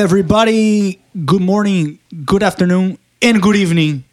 everybody. Good morning, good afternoon, and good evening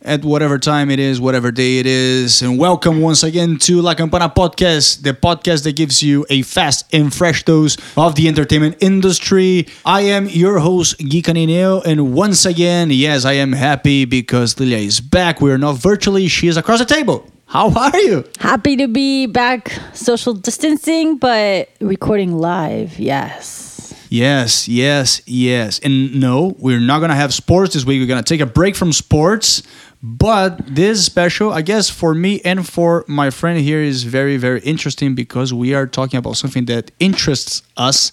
at whatever time it is, whatever day it is. And welcome once again to La Campana Podcast, the podcast that gives you a fast and fresh dose of the entertainment industry. I am your host, Gui Canineo, and once again, yes, I am happy because Lilia is back. We are not virtually, she is across the table. How are you? Happy to be back social distancing, but recording live. Yes. Yes, yes, yes. And no, we're not going to have sports this week. We're going to take a break from sports. But this special, I guess, for me and for my friend here is very, very interesting because we are talking about something that interests us.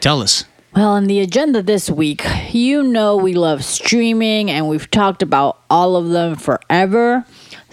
Tell us. Well, on the agenda this week, you know we love streaming and we've talked about all of them forever.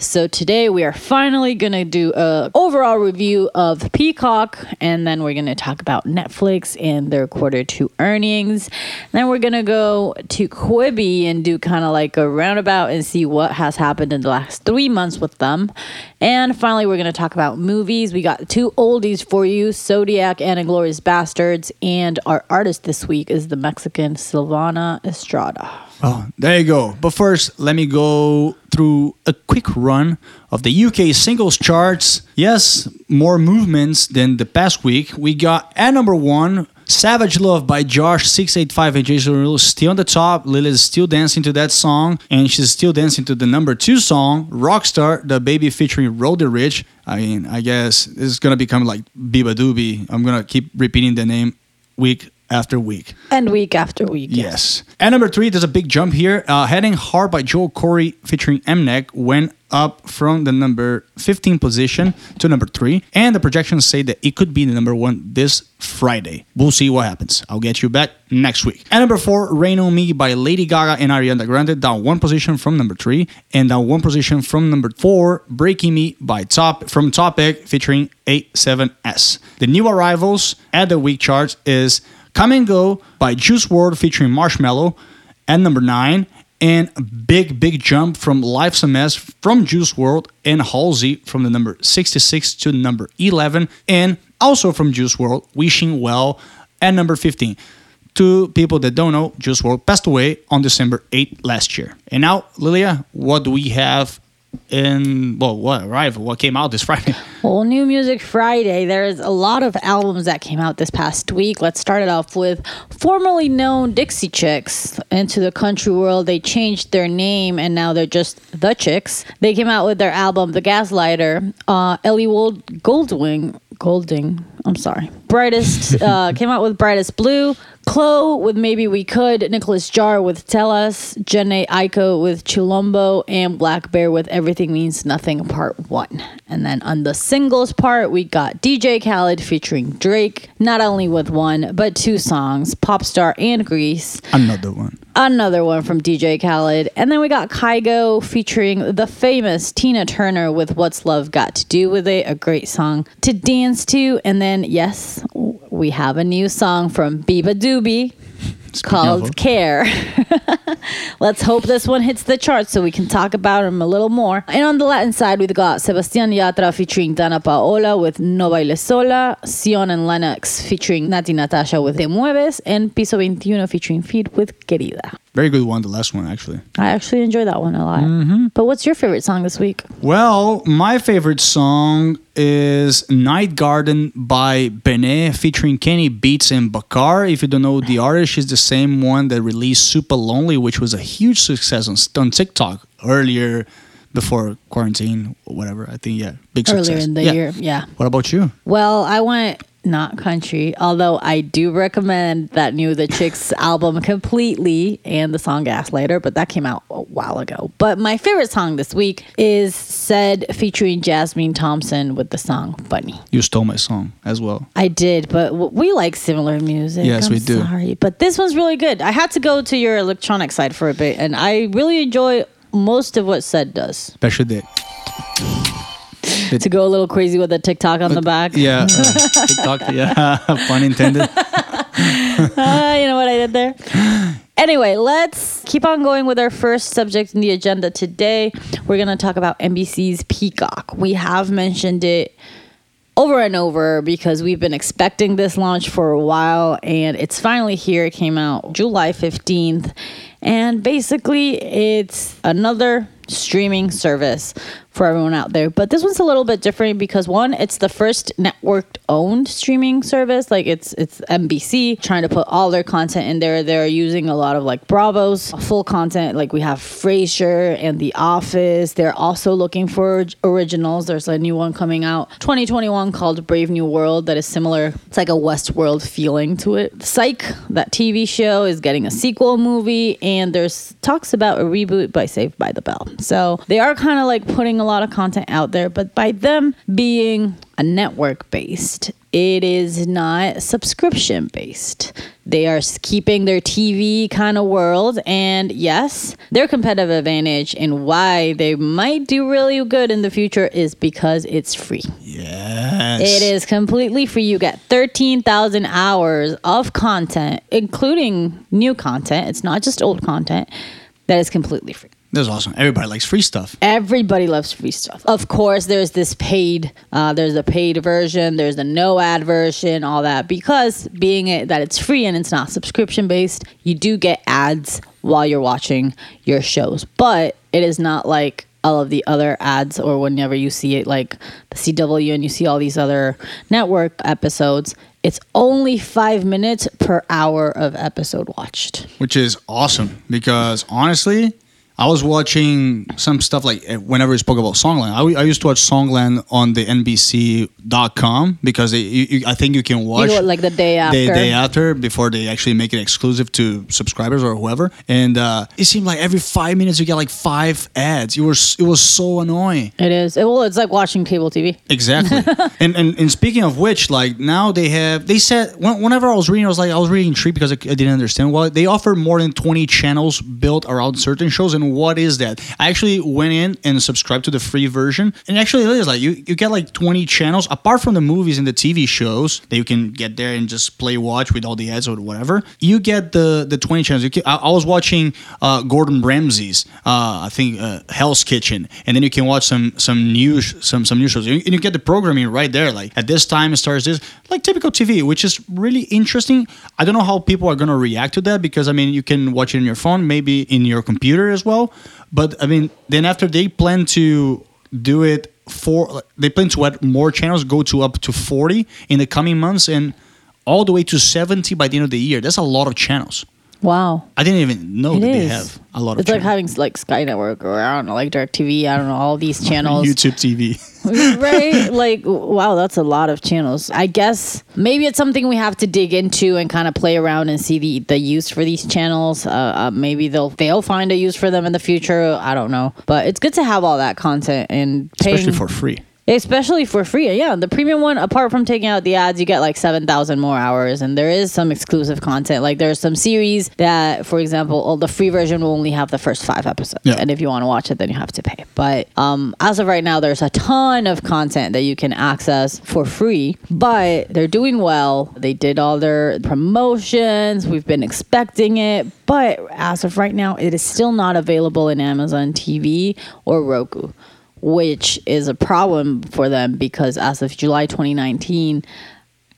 So today we are finally going to do a overall review of Peacock and then we're going to talk about Netflix and their quarter 2 earnings. Then we're going to go to Quibi and do kind of like a roundabout and see what has happened in the last 3 months with them. And finally we're going to talk about movies. We got two oldies for you, Zodiac and Inglourious Bastards and our artist this week is the Mexican Silvana Estrada. Oh, there you go. But first, let me go through a quick run of the UK singles charts. Yes, more movements than the past week. We got at number one, Savage Love by Jawsh 685 and Jason Derulo still on the top. Lily is still dancing to that song, and she's still dancing to the number two song, Rockstar, DaBaby featuring Roddy Ricch. I mean, I guess this is gonna become like beabadoobee. I'm gonna keep repeating the name week after week. And week after week. Yes. And number three, there's a big jump here. Uh, Head & Heart by Joel Corry featuring Mnek went up from the number 15 position to number three. And the projections say that it could be the number one this Friday. We'll see what happens. I'll get you back next week. And number four, Rain on Me by Lady Gaga and Ariana Grande down one position from number three. And down one position from number four, Breaking Me by Top from Topic featuring A7S. The new arrivals at the week charts is Come and Go by Juice WRLD featuring Marshmello at number 9 and a big big jump from Life's a Mess from Juice WRLD and Halsey from the number 66 to number 11 and also from Juice WRLD Wishing Well at number 15. Two people that don't know, Juice WRLD passed away on December 8th last year. And now, Lilia, what do we have in well what arrived what came out this friday? Well new music friday. There's a lot of albums that came out this past week. Let's start it off with formerly known dixie chicks. Into the country world they changed their name and now they're just the chicks. They came out with their album the gaslighter. Uh, ellie Wold- goldwing golding i'm sorry brightest uh, came out with brightest blue Chloe with Maybe We Could, Nicolas Jaar with Telas, Jhené Aiko with Chilombo, and blackbear with Everything Means Nothing Part 1. And then on the singles part, we got DJ Khaled featuring Drake, not only with one, but two songs, Popstar and Greece. another one Another one from DJ Khaled. And then we got Kygo featuring the famous Tina Turner with What's Love Got to Do with It, a great song to dance to. And then, yes, we have a new song from beabadoobee called of- Care. Let's hope this one hits the charts so we can talk about him a little more. And on the Latin side, we've got Sebastian Yatra featuring Danna Paola with No Baile Sola, Zion and Lennox featuring Natti Natasha with Te Mueves, and Piso 21 featuring Feed with Querida. Very good one the last one actually I actually enjoy that one a lot. Mm-hmm. But what's your favorite song this week? Well, my favorite song is Night Garden by BENEE featuring Kenny Beats and Bakar. If you don't know the artist, she's the same one that released Supalonely, which was a huge success on, on TikTok earlier before quarantine or whatever. I think, yeah, big success Earlier success. in the Yeah. year, yeah. What about you? Well, I went not country, although I do recommend that new The Chicks album completely and the song Gaslighter, but that came out a while ago. But my favorite song this week is Zedd featuring Jasmine Thompson with the song Funny. You stole my song as well. I did, but we like similar music. Yes, I'm we do. Sorry, but this one's really good. I had to go to your electronic side for a bit, and I really enjoy most of what Zedd does. Special day. To go a little crazy with the TikTok on the back. Yeah. uh, TikTok. Yeah. Pun intended. Ah, you know what I did there? Anyway, let's keep on going with our first subject in the agenda today. We're going to talk about NBC's Peacock. We have mentioned it over and over because we've been expecting this launch for a while and it's finally here. It came out July 15th. And basically, it's another streaming service for everyone out there. But this one's a little bit different because one, it's the first network owned streaming service. Like it's it's NBC trying to put all their content in there. They're using a lot of like Bravo's full content. Like we have Frasier and The Office. They're also looking for originals. There's a new one coming out 2021 called Brave New World that is similar. It's like a Westworld feeling to it. Psych, that TV show, is getting a sequel movie, and there's talks about a reboot by Saved by the Bell. So they are kind of like putting lot of content out there, but by them being a network based, it is not subscription based. They are keeping their TV kind of world, and yes, their competitive advantage and why they might do really good in the future is because it's free. Yes. It is completely free. You get 13,000 hours of content, including new content. It's not just old content that is completely free. That's awesome. Everybody likes free stuff. Everybody loves free stuff. Of course, there's this paid. Uh, there's the paid version. There's the no ad version. All that because being it that it's free and it's not subscription based, you do get ads while you're watching your shows. But it is not like all of the other ads or whenever you see it like the CW and you see all these other network episodes. It's only five minutes per hour of episode watched. Which is awesome because honestly, I was watching some stuff like eh, whenever we spoke about Songland. I, I used to watch Songland on the NBC.com because they, you, you, I think you can watch You know, like the day after. the day after before they actually make it exclusive to subscribers or whoever. And uh, it seemed like every five minutes you get like five ads. It was it was so annoying. It is. It, well, it's like watching cable TV. Exactly. and, and and speaking of which, like now they have they said when, whenever I was reading, I was like I was reading intrigued because I, I didn't understand. Well, they offer more than twenty channels built around certain shows, and what is that? I actually went in and subscribed to the free version, and actually it is like you you get like twenty channels apart from the movies and the TV shows that you can get there and just play watch with all the ads or whatever. You get the the twenty channels. You can, I, I was watching uh, Gordon Ramsay's uh, I think uh, Hell's Kitchen, and then you can watch some some news some some news shows, and you get the programming right there. Like at this time it starts this, like typical TV, which is really interesting. I don't know how people are gonna react to that because I mean you can watch it in your phone, maybe in your computer as well. But I mean, then after they plan to do it for, they plan to add more channels, go to up to forty in the coming months, and all the way to seventy by the end of the year. That's a lot of channels. Wow. I didn't even know It that they have a lot of It's like channels. having like Sky Network or I don't know, like DirecTV. I don't know all these channels, YouTube TV. right? Like, wow, that's a lot of channels. I guess maybe it's something we have to dig into and kind of play around and see the the use for these channels. Uh, uh, maybe they'll they'll find a use for them in the future. I don't know, but it's good to have all that content and paying, especially for free. Especially for free. Yeah, the premium one, apart from taking out the ads, you get like 7,000 more hours. And there is some exclusive content. Like there's some series that, for example, oh, the free version will only have the first five episodes. Yeah. And if you want to watch it, then you have to pay. But um, as of right now, there's a ton of content that you can access for free. But they're doing well. They did all their promotions. We've been expecting it. But as of right now, it is still not available in Amazon TV or Roku which is a problem for them because as of July 2019,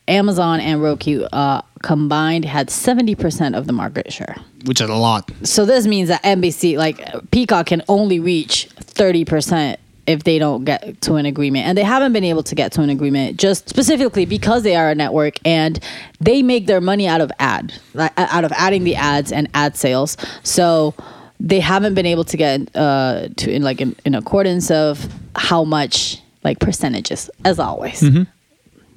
Amazon and Roku uh, combined had 70% of the market share. which is a lot. So this means that NBC, like Peacock, can only reach 30% if they don't get to an agreement. And they haven't been able to get to an agreement just specifically because they are a network and they make their money out of ad, out of adding the ads and ad sales. So they haven't been able to get uh, to in like in, in accordance of how much like percentages as always.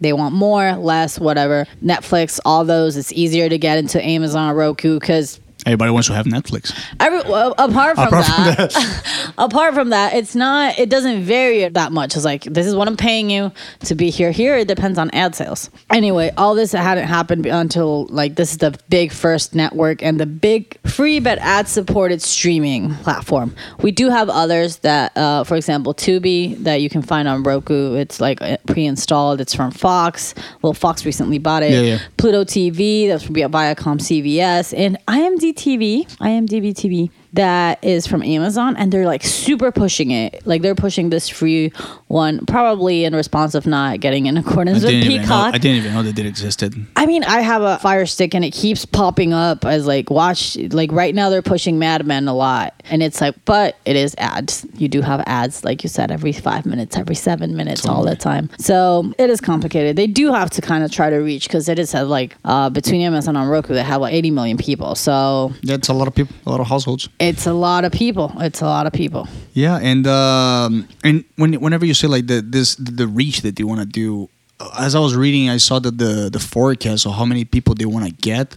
They want more, less, whatever. Netflix, all those. It's easier to get into Amazon, Roku, because Everybody wants to have Netflix. Every, well, apart from Apart from that, apart from that, it's not. It doesn't vary that much. It's like this is what I'm paying you to be here. Here, it depends on ad sales. Anyway, all this hadn't happened until like this is the big first network and the big free but ad supported streaming platform. We do have others that, uh, for example, Tubi that you can find on Roku. It's like uh, pre-installed. It's from Fox. Well, Fox recently bought it. Yeah, yeah. Pluto TV, that's from ViacomCBS, and IMDb TV, IMDb TV. That is from Amazon, and they're like super pushing it. Like they're pushing this free one, probably in response of not getting in accordance with even know, Peacock. I didn't even know that it existed. I mean, I have a Fire Stick and it keeps popping up as like watch. Like right now, they're pushing Mad Men a lot, and it's like, but it is ads. You do have ads, like you said, every five minutes, every seven minutes, all the time. So it is complicated. They do have to kind of try to reach because it is like uh, between Amazon and Roku, they have like 80 million people. So That's a lot of people, a lot of households. It's a lot of people. It's a lot of people. Yeah, and um, and when whenever you say like the this the reach that they want to do, uh, as I was reading, I saw that the the forecast of how many people they want to get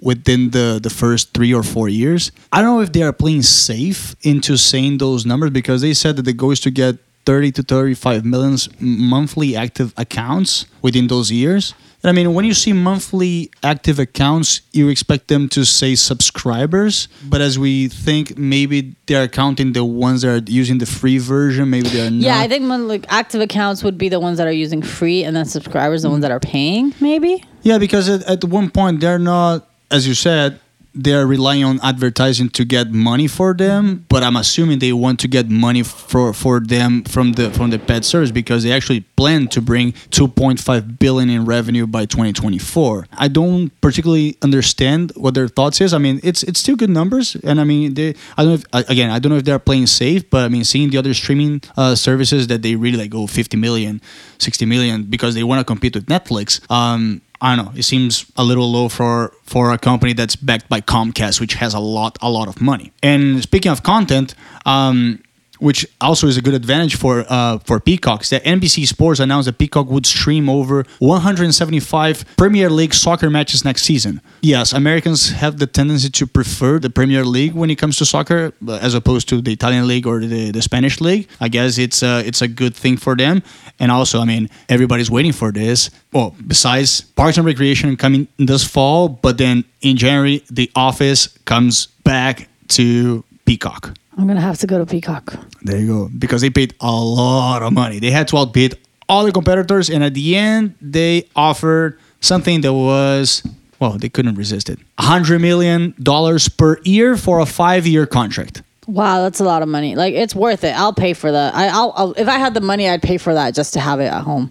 within the the first three or four years. I don't know if they are playing safe into saying those numbers because they said that the goal is to get 30 to 35 millions monthly active accounts within those years. And I mean, when you see monthly active accounts, you expect them to say subscribers. But as we think, maybe they're counting the ones that are using the free version. Maybe they're not. Yeah, I think like active accounts would be the ones that are using free, and then subscribers the ones that are paying. Maybe. Yeah, because at, at one point they're not, as you said, they're relying on advertising to get money for them. But I'm assuming they want to get money for for them from the from the pet service because they actually plan to bring 2.5 billion in revenue by 2024. I don't particularly understand what their thoughts is. I mean, it's it's still good numbers, and I mean, they, I don't know if, again, I don't know if they're playing safe, but I mean, seeing the other streaming uh, services that they really like go 50 million, 60 million because they want to compete with Netflix. Um, I don't know. It seems a little low for for a company that's backed by Comcast, which has a lot a lot of money. And speaking of content, um, which also is a good advantage for uh, for Peacock, that NBC Sports announced that Peacock would stream over 175 Premier League soccer matches next season. Yes, Americans have the tendency to prefer the Premier League when it comes to soccer, uh, as opposed to the Italian league or the, the Spanish league. I guess it's a it's a good thing for them. And also, I mean, everybody's waiting for this. Well, besides Parks and Recreation coming this fall, but then in January, The Office comes back to Peacock. I'm gonna have to go to Peacock. There you go. Because they paid a lot of money. They had to outbid all the competitors, and at the end, they offered something that was well, they couldn't resist it. hundred million dollars per year for a five-year contract. Wow, that's a lot of money. Like it's worth it. I'll pay for that. I, I'll, I'll if I had the money, I'd pay for that just to have it at home.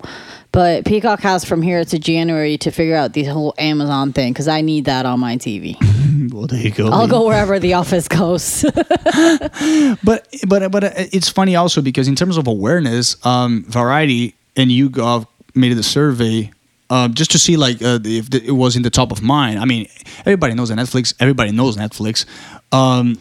But Peacock has from here to January to figure out the whole Amazon thing because I need that on my TV. Well, there you go. I'll go wherever the office goes. But but but uh, it's funny also because in terms of awareness, um, Variety and YouGov made the survey. Um, just to see like uh, if the, it was in the top of mind. I mean, everybody knows Netflix. Everybody knows Netflix. Um,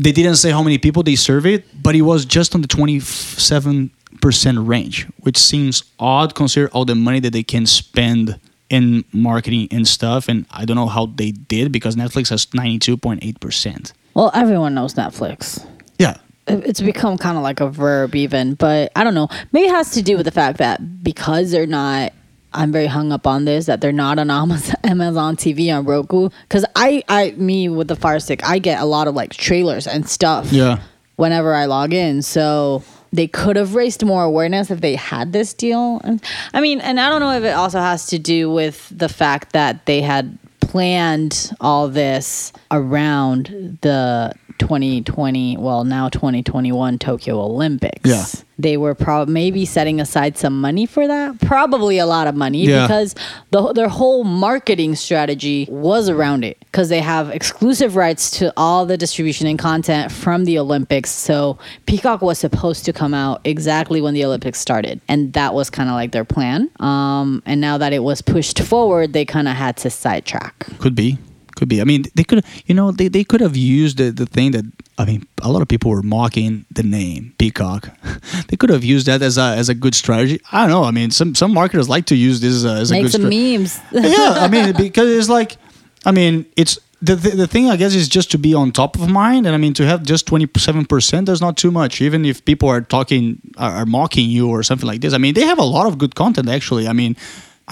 they didn't say how many people they surveyed, but it was just on the twenty-seven percent range, which seems odd considering all the money that they can spend in marketing and stuff. And I don't know how they did because Netflix has ninety-two point eight percent. well, everyone knows Netflix. Yeah, It's become kind of like a verb, even. But I don't know. Maybe it has to do with the fact that because they're not. I'm very hung up on this that they're not on Amazon TV on Roku because I, I, me with the Fire Stick, I get a lot of like trailers and stuff. Yeah. Whenever I log in, so they could have raised more awareness if they had this deal. And I mean, and I don't know if it also has to do with the fact that they had planned all this around the 2020, well, now 2021 Tokyo Olympics. Yeah. They were probably maybe setting aside some money for that. Probably a lot of money Yeah. because the, their whole marketing strategy was around it because they have exclusive rights to all the distribution and content from the Olympics. So Peacock was supposed to come out exactly when the Olympics started, and that was kind of like their plan. Um, and now that it was pushed forward, they kind of had to sidetrack. Could be. Could be. I mean, they could, you know, they, they could have used the, the thing that, I mean, a lot of people were mocking the name Peacock. they could have used that as a, as a good strategy. I don't know. I mean, some, some marketers like to use this as a, as a Make good some strategy. memes. yeah, I mean, because it's like, I mean, it's the, the the thing I guess is just to be on top of mind, and I mean to have just twenty seven percent. That's not too much, even if people are talking are, are mocking you or something like this. I mean, they have a lot of good content actually. I mean.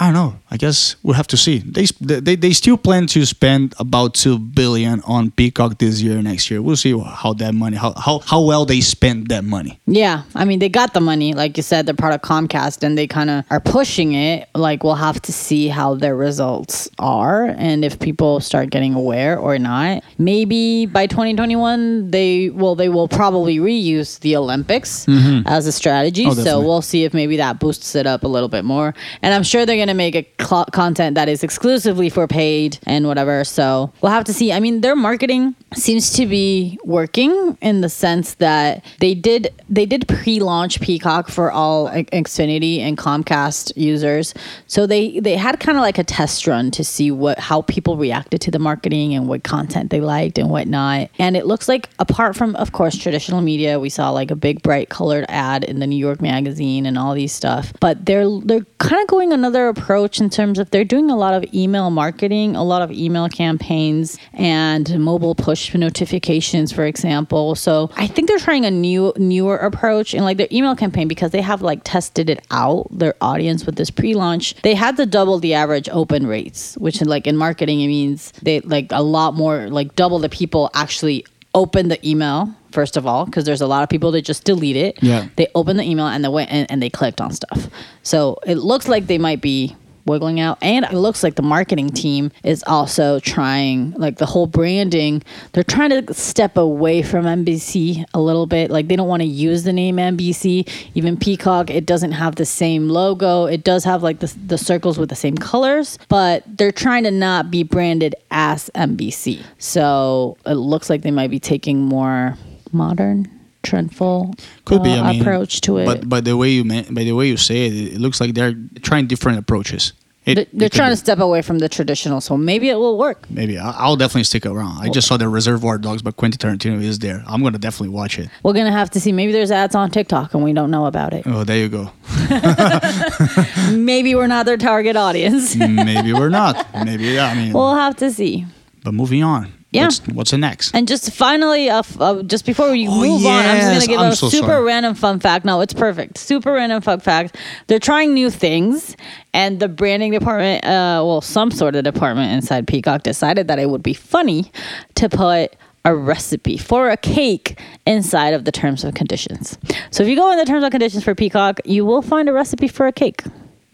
I don't know. I guess we'll have to see. They they, they still plan to spend about two billion on Peacock this year, next year. We'll see how that money, how how, how well they spend that money. Yeah, I mean they got the money, like you said, they're part of Comcast, and they kind of are pushing it. Like we'll have to see how their results are, and if people start getting aware or not. Maybe by 2021, they well they will probably reuse the Olympics mm-hmm. as a strategy. Oh, so we'll see if maybe that boosts it up a little bit more. And I'm sure they're gonna make a cl- content that is exclusively for paid and whatever. So we'll have to see. I mean, their marketing seems to be working in the sense that they did they did pre-launch Peacock for all Xfinity and Comcast users. So they they had kind of like a test run to see what how people reacted to the marketing and what content they liked and whatnot. And it looks like apart from of course traditional media, we saw like a big bright colored ad in the New York Magazine and all these stuff. But they're they're kind of going another approach in terms of they're doing a lot of email marketing, a lot of email campaigns and mobile push notifications, for example. So I think they're trying a new newer approach in like their email campaign because they have like tested it out, their audience with this pre-launch. They had to double the average open rates, which like in marketing it means they like a lot more like double the people actually open the email first of all because there's a lot of people that just delete it. Yeah. they opened the email and they went and, and they clicked on stuff. So it looks like they might be wiggling out and it looks like the marketing team is also trying like the whole branding they're trying to step away from NBC a little bit. Like they don't want to use the name NBC even Peacock it doesn't have the same logo. It does have like the, the circles with the same colors but they're trying to not be branded as NBC so it looks like they might be taking more modern trendful Could be uh, I mean, approach to it But by the way you ma- by the way you say it, it looks like they're trying different approaches. It, They're, trying to step away from the traditional, so maybe it will work. Maybe I- I'll definitely stick around. I just saw the Reservoir Dogs, but Quentin Tarantino is there. I'm gonna definitely watch it. We're gonna have to see. Maybe there's ads on TikTok and we don't know about it. Oh, there you go. Maybe we're not their target audience. Maybe we're not. Maybe yeah. I mean, we'll have to see. but moving on. Yeah. What's, what's the next? And just finally, uh, f- uh, just before we Oh, move on, I'm just gonna give I'm a so super sorry. random fun fact. No, it's perfect. Super random fun fact. They're trying new things, and the branding department, uh, well, some sort of department inside Peacock decided that it would be funny to put a recipe for a cake inside of the terms of conditions. So if you go in the terms of conditions for Peacock, you will find a recipe for a cake.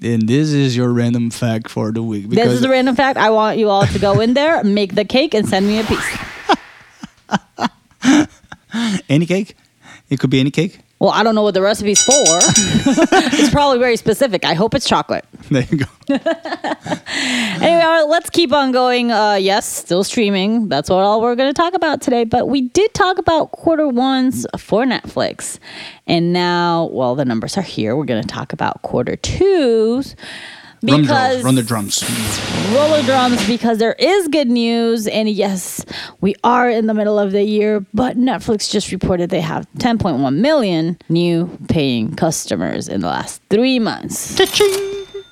And this is your random fact for the week. This is a random fact. I want you all to go in there, make the cake, and send me a piece. any cake. It could be any cake. Well, I don't know what the recipe's for. it's probably very specific. I hope it's chocolate. There you go. Anyway, let's keep on going. Uh, yes, still streaming. That's what all we're going to talk about today. But we did talk about quarter ones for Netflix. And now, well, the numbers are here. We're going to talk about quarter twos. Run, Because run the drums. roller drums because there is good news. And yes, we are in the middle of the year, but Netflix just reported they have 10.1 million new paying customers in the last three months.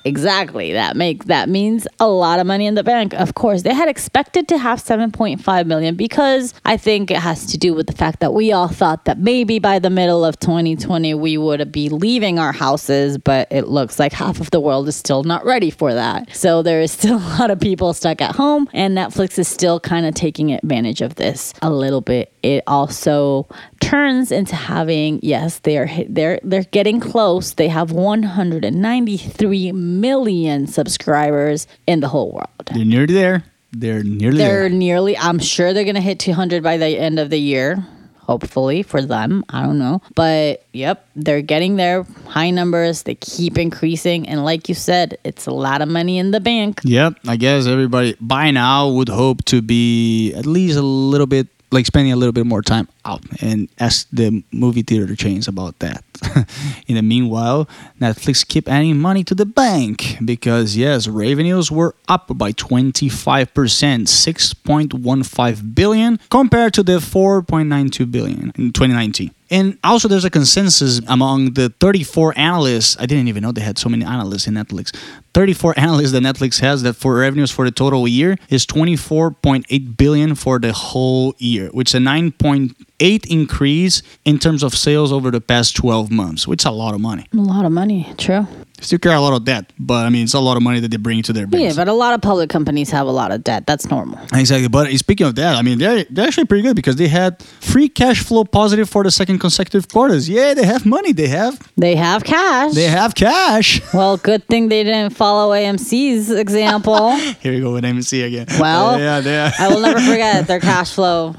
Exactly. That make that means a lot of money in the bank. Of course, they had expected to have 7.5 million because I think it has to do with the fact that we all thought that maybe by the middle of 2020 we would be leaving our houses, but it looks like half of the world is still not ready for that. So there is still a lot of people stuck at home and Netflix is still kind of taking advantage of this a little bit. It also turns into having yes, they are they're they're getting close. They have 193 million subscribers in the whole world. They're nearly there. They're nearly They're there. nearly I'm sure they're going to hit 200 by the end of the year. Hopefully for them, I don't know. But yep, they're getting their High numbers, they keep increasing and like you said, it's a lot of money in the bank. Yep. I guess everybody by now would hope to be at least a little bit like spending a little bit more time out and ask the movie theater chains about that. In the meanwhile, Netflix keep adding money to the bank because yes, revenues were up by 25%, 6.15 billion compared to the 4.92 billion in 2019. And also, there's a consensus among the 34 analysts. I didn't even know they had so many analysts in Netflix. 34 analysts that Netflix has that for revenues for the total year is 24.8 billion for the whole year, which is a 9.8 increase in terms of sales over the past 12 months, which is a lot of money. A lot of money, true. Still carry a lot of debt, but I mean, it's a lot of money that they bring to their Yeah, but a lot of public companies have a lot of debt. That's normal. Exactly. But speaking of that, I mean, they're, they're actually pretty good because they had free cash flow positive for the second consecutive quarters. Yeah, they have money. They have They have cash. they have cash. well, good thing they didn't follow AMC's example. Here we go with AMC again. Well, yeah, yeah. I will never forget their cash flow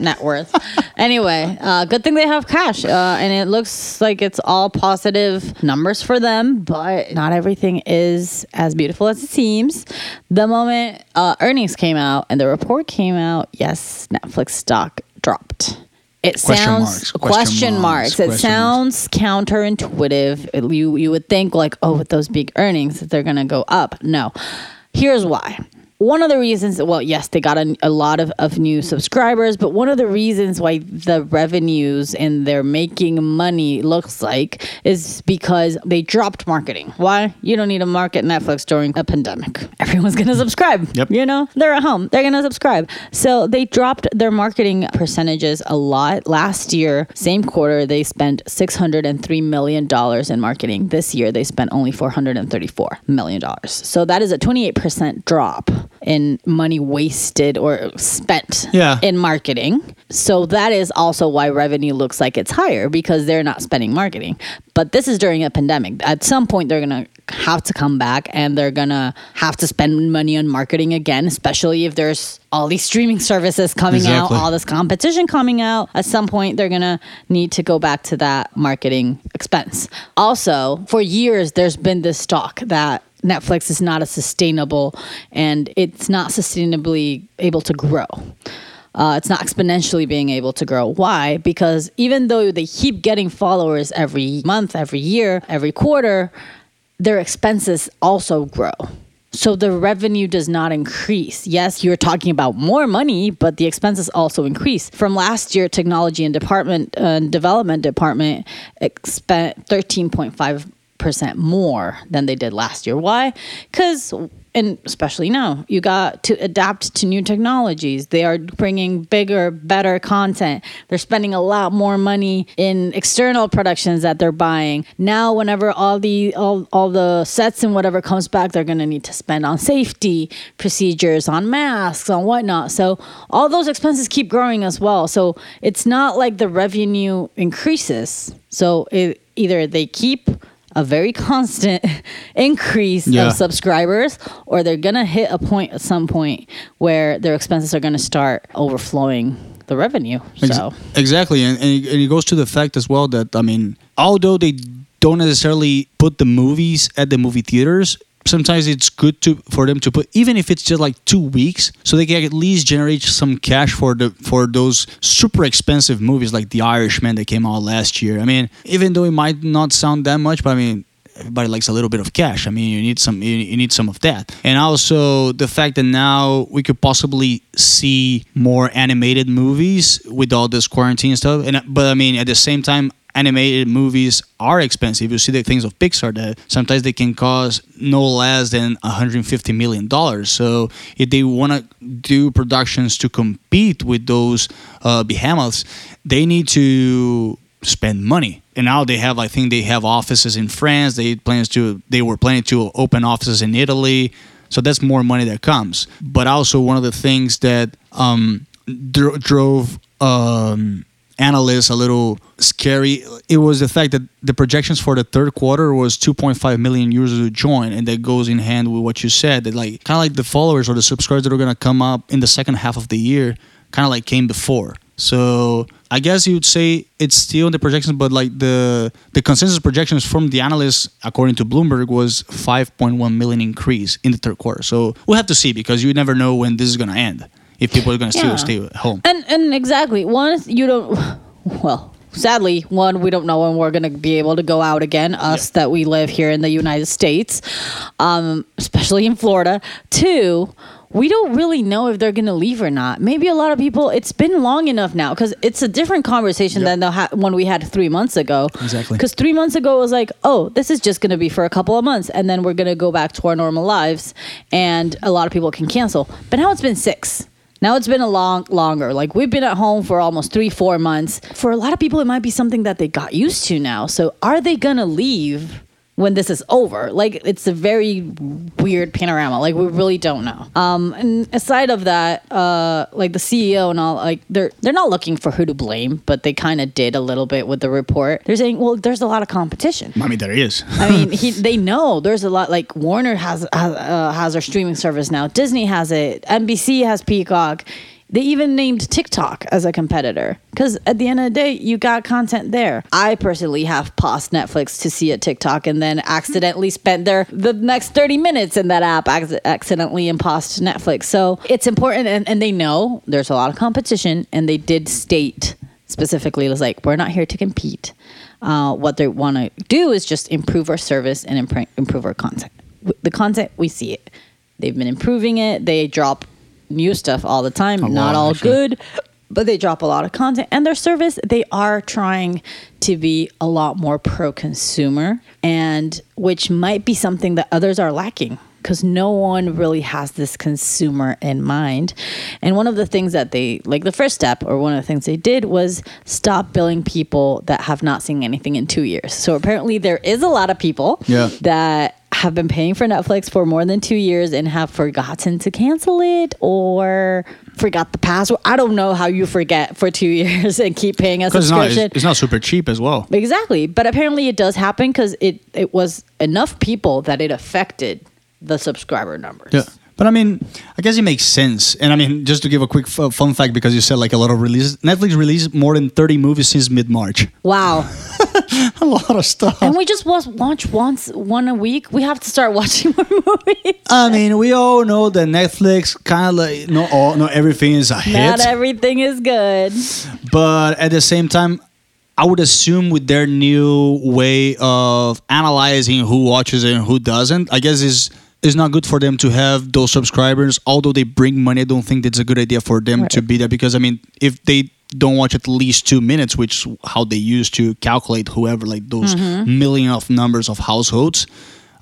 net worth. Anyway, uh, good thing they have cash, uh, and it looks like it's all positive numbers for them. But not everything is as beautiful as it seems. The moment uh, earnings came out and the report came out, yes, Netflix stock dropped. It Question sounds marks, question, question marks. marks, It question sounds counterintuitive. It- you you would think like, oh, with those big earnings, that they're gonna go up. No, here's why. One of the reasons, well, yes, they got a, a lot of, of new subscribers, but one of the reasons why the revenues and they're making money looks like is because they dropped marketing. Why? You don't need to market Netflix during a pandemic. Everyone's going to subscribe. Yep. You know, they're at home. They're going to subscribe. So they dropped their marketing percentages a lot. Last year, same quarter, they spent $603 million in marketing. This year, they spent only $434 million. So that is a 28% drop in money wasted or spent Yeah. in marketing. So that is also why revenue looks like it's higher because they're not spending marketing. But this is during a pandemic. At some point, they're going to have to come back and they're going to have to spend money on marketing again, especially if there's all these streaming services coming Exactly. out, all this competition coming out. At some point, they're going to need to go back to that marketing expense. Also, for years, there's been this talk that Netflix is not a sustainable and it's not sustainably able to grow. Uh, it's not exponentially being able to grow. Why? Because even though they keep getting followers every month, every year, every quarter, their expenses also grow. So the revenue does not increase. Yes, you're talking about more money, but the expenses also increase. From last year, technology and department uh, development department spent 13.5 percent more than they did last year. Why? Because and especially now, you got to adapt to new technologies. They are bringing bigger, better content. They're spending a lot more money in external productions that they're buying. Now, whenever all the all, all the sets and whatever comes back, they're going to need to spend on safety procedures, on masks, on whatnot. So all those expenses keep growing as well. So it's not like the revenue increases. So it, either they keep a very constant increase Yeah. of subscribers or they're going to hit a point at some point where their expenses are going to start overflowing the revenue. So Exactly, and, and it goes to the fact as well that I mean, although they don't necessarily put the movies at the movie theaters, sometimes it's good to for them to put even if it's just like two weeks, so they can at least generate some cash for the for those super expensive movies like The Irishman that came out last year. I mean, even though it might not sound that much, but I mean. Everybody likes a little bit of cash. I mean, you need some. You, need some of that, and also the fact that now we could possibly see more animated movies with all this quarantine stuff. And but I mean, at the same time, animated movies are expensive. You see the things of Pixar that sometimes they can cost no less than 150 million dollars. So if they want to do productions to compete with those uh, behemoths, they need to spend money. And now they have, I think they have offices in France. They plans to, they were planning to open offices in Italy. So that's more money that comes. But also one of the things that um, dro- drove um, analysts a little scary. It was the fact that the projections for the third quarter was 2.5 million users to join, and that goes in hand with what you said. That like kind of like the followers or the subscribers that are gonna come up in the second half of the year, kind of like came before. So I guess you'd say it's still in the projections, but like the the consensus projections from the analysts, according to Bloomberg, was 5.1 million increase in the third quarter. So we'll have to see because you never know when this is gonna end. If people are gonna still Yeah. stay at home. And and exactly. One, you don't. Well, sadly, one, we don't know when we're going to be able to go out again. Us that we live here in the United States, um, especially in Florida. Two. We don't really know if they're going to leave or not. Maybe a lot of people. It's been long enough now because it's a different conversation than the ha- one we had three months ago. Exactly. Because three months ago it was like, oh, this is just going to be for a couple of months, and then we're going to go back to our normal lives, and a lot of people can cancel. But now it's been six. Now it's been a long, longer. Like we've been at home for almost three, four months. For a lot of people, it might be something that they got used to now. So are they gonna leave when this is over. Like it's a very weird panorama. Like we really don't know. Um, and aside of that, uh, like the CEO and all, like they're they're not looking for who to blame, but they kind of did a little bit with the report. They're saying, well, there's a lot of competition. I mean, there is. I mean, he, they know there's a lot. Like Warner has has, uh, has their streaming service now. Disney has it. NBC has Peacock. They even named TikTok as a competitor because at the end of the day, you got content there. I personally have paused Netflix to see a TikTok and then accidentally spent there the next 30 minutes in that app ac- accidentally and paused Netflix. So it's important, and, and they know there's a lot of competition, and they did state specifically, it was like, we're not here to compete. Uh, what they want to do is just improve our service and impre- improve our content. The content, we see it. They've been improving it. They drop new stuff all the time. A Not lot, all actually. good, but they drop a lot of content. And their service, they are trying to be a lot more pro consumer, and which might be something that others are lacking because no one really has this consumer in mind. And one of the things that they, like the first step, or one of the things they did was stop billing people that have not seen anything in two years. So apparently, there is a lot of people Yeah. that have been paying for Netflix for more than two years and have forgotten to cancel it or forgot the password. I don't know how you forget for two years and keep paying a Because it's not, subscription. it's, it's not super cheap as well. Exactly. But apparently it does happen because it, it was enough people that it affected the subscriber numbers. Yeah. But I mean, I guess it makes sense. And I mean, just to give a quick f- fun fact, because you said like a lot of releases, Netflix released more than 30 movies since mid March. Wow. a lot of stuff. and we just was, watch once, one a week. We have to start watching more movies. I mean, we all know that Netflix kind of like, not all, not everything is a hit. Not everything is good. but at the same time, I would assume with their new way of analyzing who watches it and who doesn't, I guess is it's not good for them to have those subscribers. Although they bring money, I don't think that's a good idea for them to be there because I mean, if they don't watch at least two minutes, which is how they used to calculate whoever like those Mm-hmm. million of numbers of households.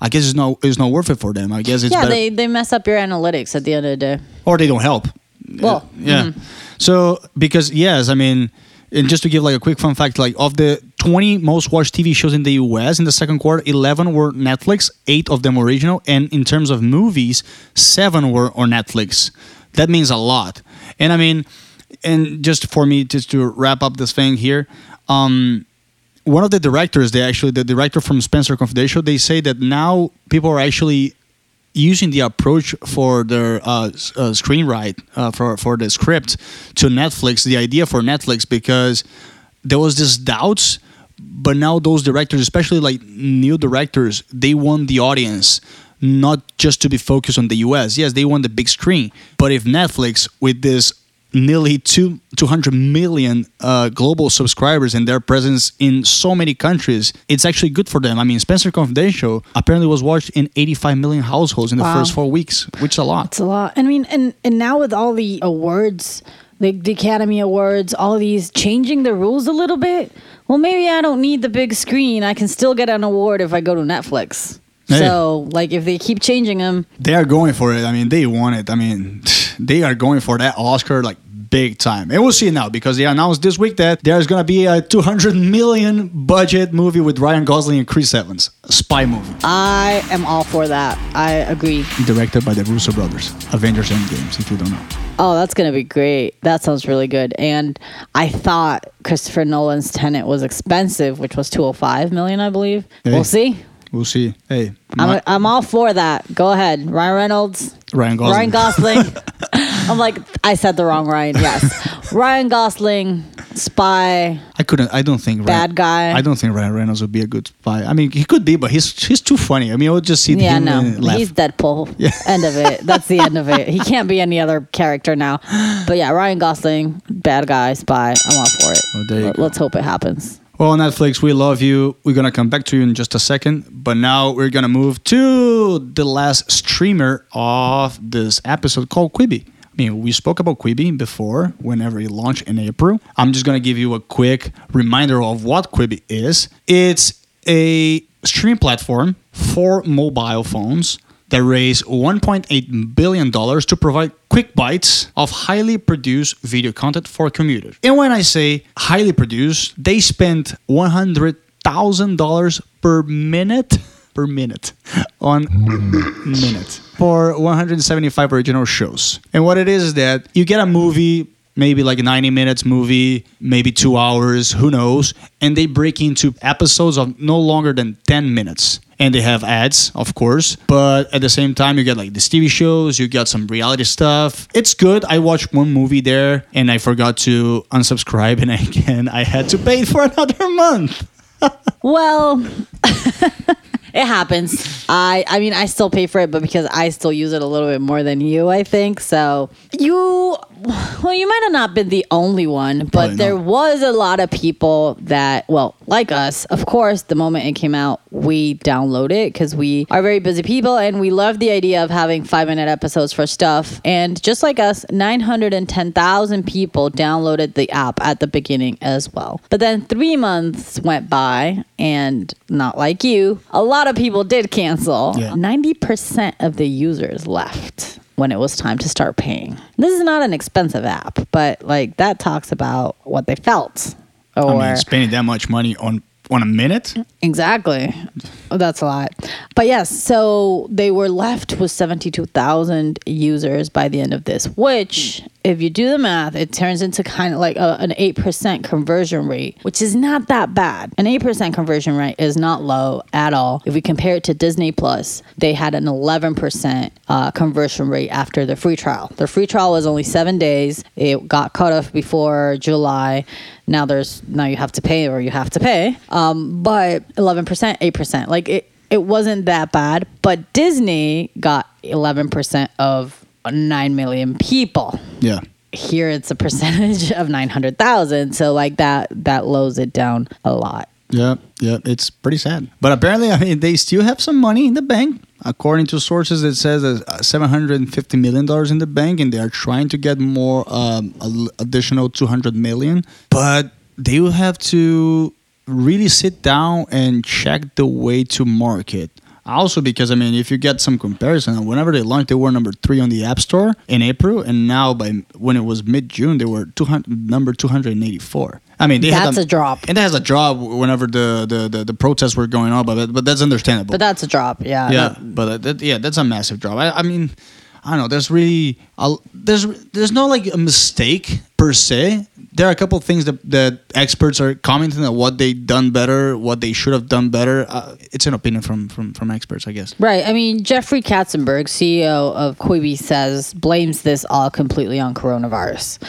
I guess it's not it's not worth it for them. I guess it's Yeah, better, they, they mess up your analytics at the end of the day. or they don't help. Well, yeah. So because yes, I mean, and just to give like a quick fun fact, like of the 20 most watched TV shows in the US in the second quarter, 11 were Netflix, eight of them original, and in terms of movies, seven were on Netflix. That means a lot. And I mean, and just for me, just to wrap up this thing here, um, one of the directors, they actually, the director from Spenser Confidential, they say that now people are actually using the approach for their uh, uh, screenwrite uh, for for the script to Netflix, the idea for Netflix, because there was this doubts, but now those directors, especially like new directors, they want the audience not just to be focused on the US. Yes, they want the big screen, but if Netflix with this nearly two 200 million uh, global subscribers and their presence in so many countries, it's actually good for them. I mean, Spenser Confidential apparently was watched in 85 million households in the Wow. first four weeks, which is a lot. It's a lot. I mean, and and now with all the awards, the, the Academy Awards, all these changing the rules a little bit. Well, maybe I don't need the big screen. I can still get an award if I go to Netflix. Hey. So, like, if they keep changing them, They are going for it. I mean, they want it. I mean, they are going for that Oscar like big time. And we'll see now because they announced this week that there's going to be a 200 million budget movie with Ryan Gosling and Chris Evans, a spy movie. I am all for that. I agree. Directed by the Russo brothers, Avengers Endgames, if you don't know. Oh, that's gonna be great. That sounds really good. And I thought Christopher Nolan's Tenet was expensive, which was two hundred five million, I believe. Hey. We'll see. We'll see. Hey, I'm, my- I'm all for that. Go ahead, Ryan Reynolds. Ryan Gosling. Ryan Gosling. I'm like, I said the wrong Ryan. Yes, Ryan Gosling, spy. I couldn't. I don't think Bad Ryan, guy. I don't think Ryan Reynolds would be a good spy. I mean, he could be, but he's he's too funny. I mean, I would just see Yeah, him no, and laugh. he's Deadpool. Yeah. End of it. That's the end of it. He can't be any other character now. But yeah, Ryan Gosling, bad guy, spy. I'm all for it. Oh, there you Let- go. Let's hope it happens. Well, Netflix, we love you. We're gonna come back to you in just a second, but now we're gonna move to the last streamer of this episode called Quibi. I mean, we spoke about Quibi before, whenever it launched in April. I'm just gonna give you a quick reminder of what Quibi is. It's a streaming platform for mobile phones that raised $1.8 billion to provide quick bites of highly produced video content for commuters. And when I say highly produced, they spent $100,000 per minute per minute on minute for 175 original shows. And what it is is that you get a movie maybe like a 90 minutes movie, maybe two hours, who knows? And they break into episodes of no longer than 10 minutes. And they have ads, of course, but at the same time, you get like the TV shows, you got some reality stuff. It's good. I watched one movie there and I forgot to unsubscribe, and again, I had to pay for another month. Well, it happens. I I mean I still pay for it, but because I still use it a little bit more than you, I think. So you well, you might have not been the only one, but Probably there not. was a lot of people that, well, like us, of course, the moment it came out, we download it because we are very busy people and we love the idea of having five minute episodes for stuff. And just like us, 910,000 people downloaded the app at the beginning as well. But then three months went by and not like you, a lot of people did cancel. Yeah. 90% of the users left when it was time to start paying. This is not an expensive app, but like that talks about what they felt. Or I mean, spending that much money on on a minute? exactly. That's a lot. But yes, so they were left with 72,000 users by the end of this, which if you do the math, it turns into kind of like a, an 8% conversion rate, which is not that bad. An 8% conversion rate is not low at all. If we compare it to Disney Plus, they had an 11% uh, conversion rate after the free trial. Their free trial was only seven days. It got cut off before July. Now there's now you have to pay or you have to pay. Um, but 11%, 8%. Like it, it wasn't that bad. But Disney got 11% of 9 million people Yeah. here it's a percentage of 900,000 so like that that lows it down a lot Yeah, yeah, it's pretty sad. But apparently, I mean, they still have some money in the bank. According to sources, it says uh, seven hundred and fifty million dollars in the bank, and they are trying to get more um, additional two hundred million. But they will have to really sit down and check the way to market. Also, because I mean, if you get some comparison, whenever they launched, they were number three on the App Store in April, and now by when it was mid June, they were two hundred number two hundred and eighty four. I mean, they had That's a drop. and that has a drop whenever the, the, the, the protests were going on, but but that's understandable. but that's a drop yeah yeah, but that, yeah, that's a massive drop. I, I mean, I don't know. There's really a, there's there's no like a mistake per se. There are a couple of things that, that experts are commenting on what they done better, what they should have done better. Uh, it's an opinion from, from from experts, I guess. Right. I mean, Jeffrey Katzenberg, CEO of Quibi, says blames this all completely on coronavirus,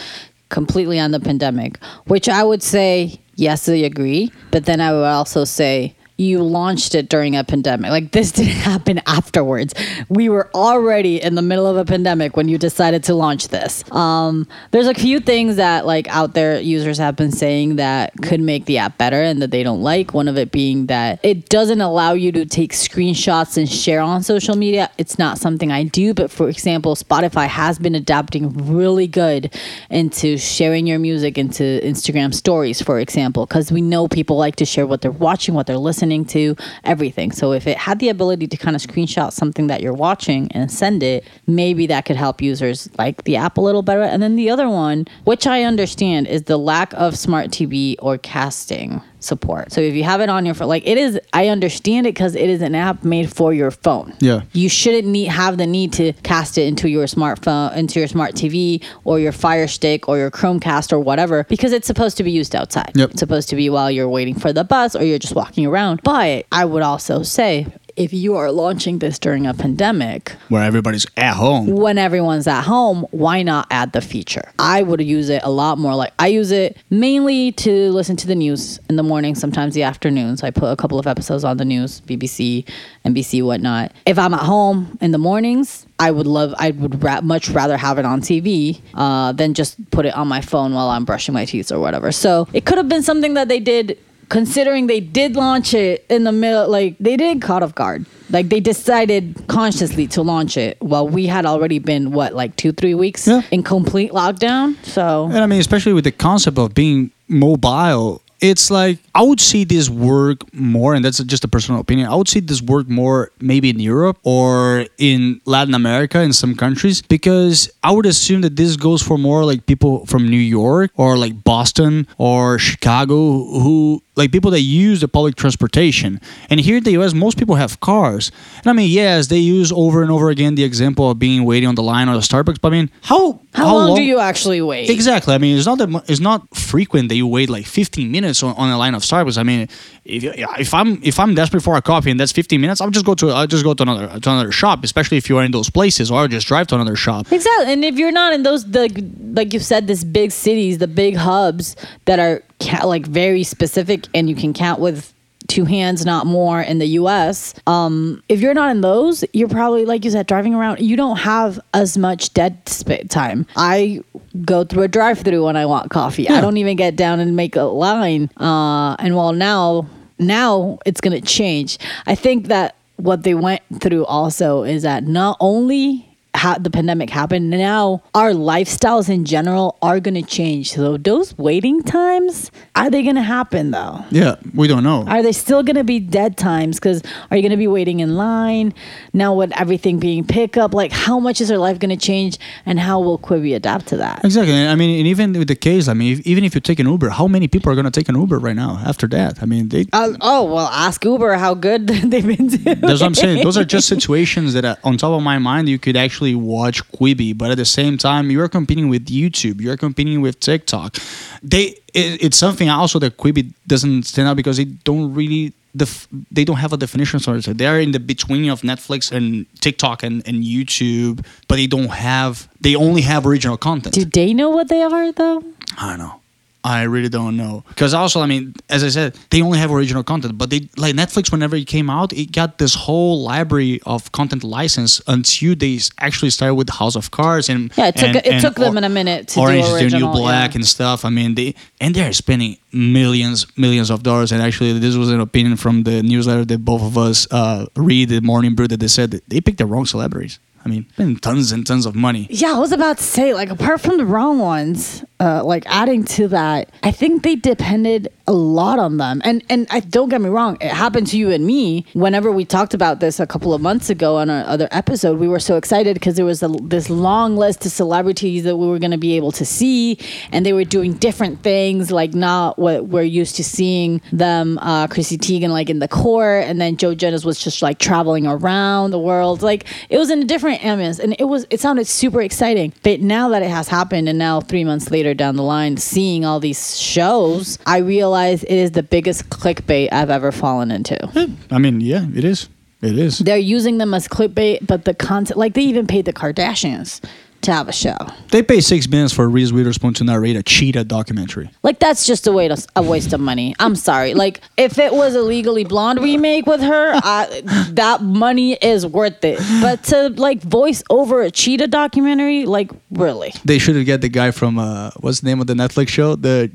completely on the pandemic, which I would say, yes, I agree. But then I would also say, you launched it during a pandemic. Like this didn't happen afterwards. We were already in the middle of a pandemic when you decided to launch this. Um, there's a few things that like out there users have been saying that could make the app better and that they don't like. One of it being that it doesn't allow you to take screenshots and share on social media. It's not something I do, but for example, Spotify has been adapting really good into sharing your music into Instagram stories, for example, because we know people like to share what they're watching, what they're listening to, everything. So if it had the ability to kind of screenshot something that you're watching and send it, maybe that could help users like the app a little better. And then the other one, which I understand, is the lack of smart TV or casting support. So if you have it on your phone, like it is, I understand it because it is an app made for your phone. Yeah. You shouldn't need have the need to cast it into your smartphone, into your smart TV or your Fire Stick or your Chromecast or whatever, because it's supposed to be used outside. Yep. It's supposed to be while you're waiting for the bus or you're just walking around. But I would also say if you are launching this during a pandemic, Where everybody's at home. when everyone's at home, why not add the feature? I would use it a lot more. Like I use it mainly to listen to the news in the morning, sometimes the afternoons. I put a couple of episodes on the news, BBC, NBC, whatnot. If I'm at home in the mornings, I would love. I would ra- much rather have it on TV uh, than just put it on my phone while I'm brushing my teeth or whatever. So it could have been something that they did considering they did launch it in the middle like they did caught off guard like they decided consciously to launch it while we had already been what like two three weeks Yeah. in complete lockdown so And I mean, especially with the concept of being mobile, it's like I would see this work more, and that's just a personal opinion. I would see this work more maybe in Europe or in Latin America in some countries because I would assume that this goes for more like people from New York or like Boston or Chicago who like people that use the public transportation. And here in the US, most people have cars. And I mean, yes, they use over and over again the example of being waiting on the line or the Starbucks. But I mean, how How, long, do you actually wait? Exactly. I mean, it's not that it's not frequent that you wait like 15 minutes on, on a line of Starbucks. I mean, if if I'm if I'm desperate for a coffee and that's 15 minutes, I'll just go to I'll just go to another to another shop, especially if you are in those places, or I'll just drive to another shop. Exactly. And if you're not in those, the, like you said, this big cities, the big hubs that are ca- like very specific and you can count with two hands, not more in the US. Um, if you're not in those, you're probably, like you said, driving around, you don't have as much dead sp- time. I go through a drive through when I want coffee. I don't even get down and make a line. Uh, and while now, now it's going to change. I think that what they went through also is that not only ha- the pandemic happened, now our lifestyles in general are going to change. So those waiting times, are they going to happen though? Yeah, we don't know. Are they still going to be dead times? Because are you going to be waiting in line now with everything being pickup? Like, how much is our life going to change, and how will Quibi adapt to that? Exactly. I mean, and even with the case, I mean, if, even if you take an Uber, how many people are going to take an Uber right now after that? I mean, they. Uh, oh well, ask Uber how good they've been doing. That's what I'm saying. Those are just situations that, on top of my mind, you could actually watch Quibi, but at the same time, you're competing with YouTube, you're competing with TikTok. They, it, it's something also that Quibi doesn't stand out because they don't really. Def- they don't have a definition so so they're in the between of netflix and tiktok and, and youtube but they don't have they only have original content Do they know what they are though? I don't know. I really don't know. Because also, I mean, as I said, they only have original content, but they like Netflix. Whenever it came out, it got this whole library of content license until they actually started with House of Cards and Yeah, it took and- it and took them Or- in a minute to Orange do is the. New Black yeah. and stuff. I mean, they and they're spending millions, millions of dollars. And actually, this was an opinion from the newsletter that both of us uh, read, the Morning Brew, that they said that they picked the wrong celebrities. I mean, spending tons and tons of money. Yeah, I was about to say, like, apart from the wrong ones, uh, like adding to that, I think they depended a lot on them. And and I don't get me wrong, it happened to you and me. Whenever we talked about this a couple of months ago on our other episode, we were so excited because there was a, this long list of celebrities that we were going to be able to see, and they were doing different things, like not what we're used to seeing them. Uh, Chrissy Teigen, like in the court, and then Joe Jonas was just like traveling around the world. Like it was in a different ambience, and it was it sounded super exciting. But now that it has happened, and now three months later down the line, seeing all these shows, I realize it is the biggest clickbait I've ever fallen into. I mean, yeah, it is. It is. They're using them as clickbait, but the content, like they even paid the Kardashians to have a show. They pay six millions for Reese Witherspoon to narrate a cheetah documentary. Like that's just a way to, a waste of money. I'm sorry. Like if it was a Legally Blonde remake with her, I, that money is worth it. But to like voice over a cheetah documentary, like really, They should have get the guy from uh, what's the name of the Netflix show, the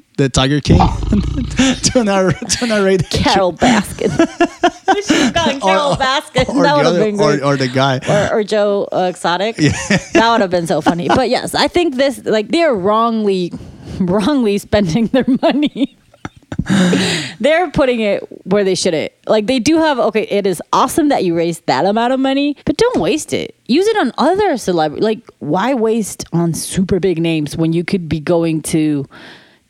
the Tiger King, to, narrate, to narrate. the Carole Baskin. we should have gotten Carole Baskin. Or, that the would have been great. or, or the guy. or, or Joe uh, Exotic. That would have been so funny. But yes, I think this like they're wrongly wrongly spending their money. they're putting it where they shouldn't. Like they do have okay, it is awesome that you raised that amount of money, but don't waste it. Use it on other celebrities. Like why waste on super big names when you could be going to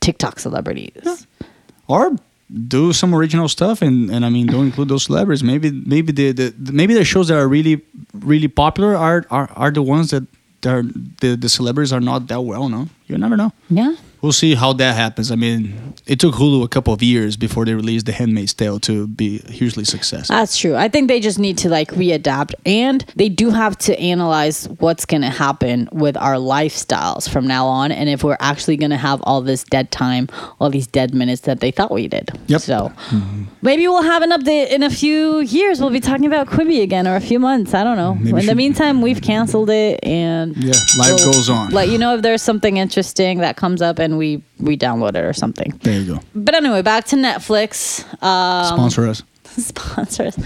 TikTok celebrities? or do some original stuff and, and I mean don't include those celebrities. Maybe maybe the, the the- maybe the shows that are really really popular are are, are the ones that are the, the celebrities are not that well known. You never know. Yeah. We'll see how that happens. I mean, it took Hulu a couple of years before they released The Handmaid's Tale to be hugely successful. That's true. I think they just need to like readapt and they do have to analyze what's going to happen with our lifestyles from now on and if we're actually going to have all this dead time, all these dead minutes that they thought we did. Yep. So mm-hmm. maybe we'll have an update in a few years. We'll be talking about Quibi again or a few months. I don't know. Maybe in the meantime, we've canceled it and Yeah, life goes on. Let you know if there's something interesting that comes up and we we download it or something. There you go. But anyway, back to Netflix. Um, Sponsor us. sponsors.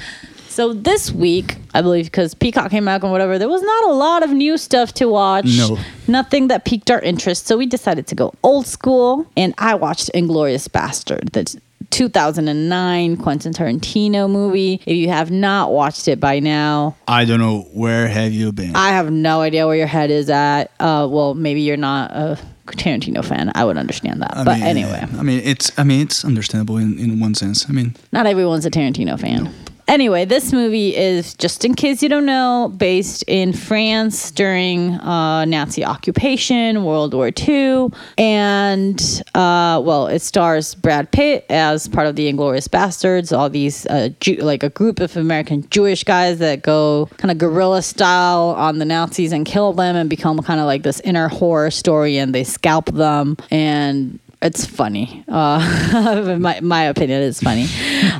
So this week, I believe, because Peacock came out and whatever, there was not a lot of new stuff to watch. No. Nothing that piqued our interest. So we decided to go old school, and I watched Inglourious Basterd, the 2009 Quentin Tarantino movie. If you have not watched it by now, I don't know where have you been. I have no idea where your head is at. Uh, well, maybe you're not a Tarantino fan, I would understand that. I but mean, anyway, I mean, it's I mean, it's understandable in, in one sense. I mean, not everyone's a Tarantino fan. Anyway, this movie is just in case you don't know, based in France during uh, Nazi occupation, World War II, and uh, well, it stars Brad Pitt as part of the Inglourious Basterds. All these uh, Jew- like a group of American Jewish guys that go kind of guerrilla style on the Nazis and kill them, and become kind of like this inner horror story, and they scalp them and it's funny. Uh, my my opinion, it's funny.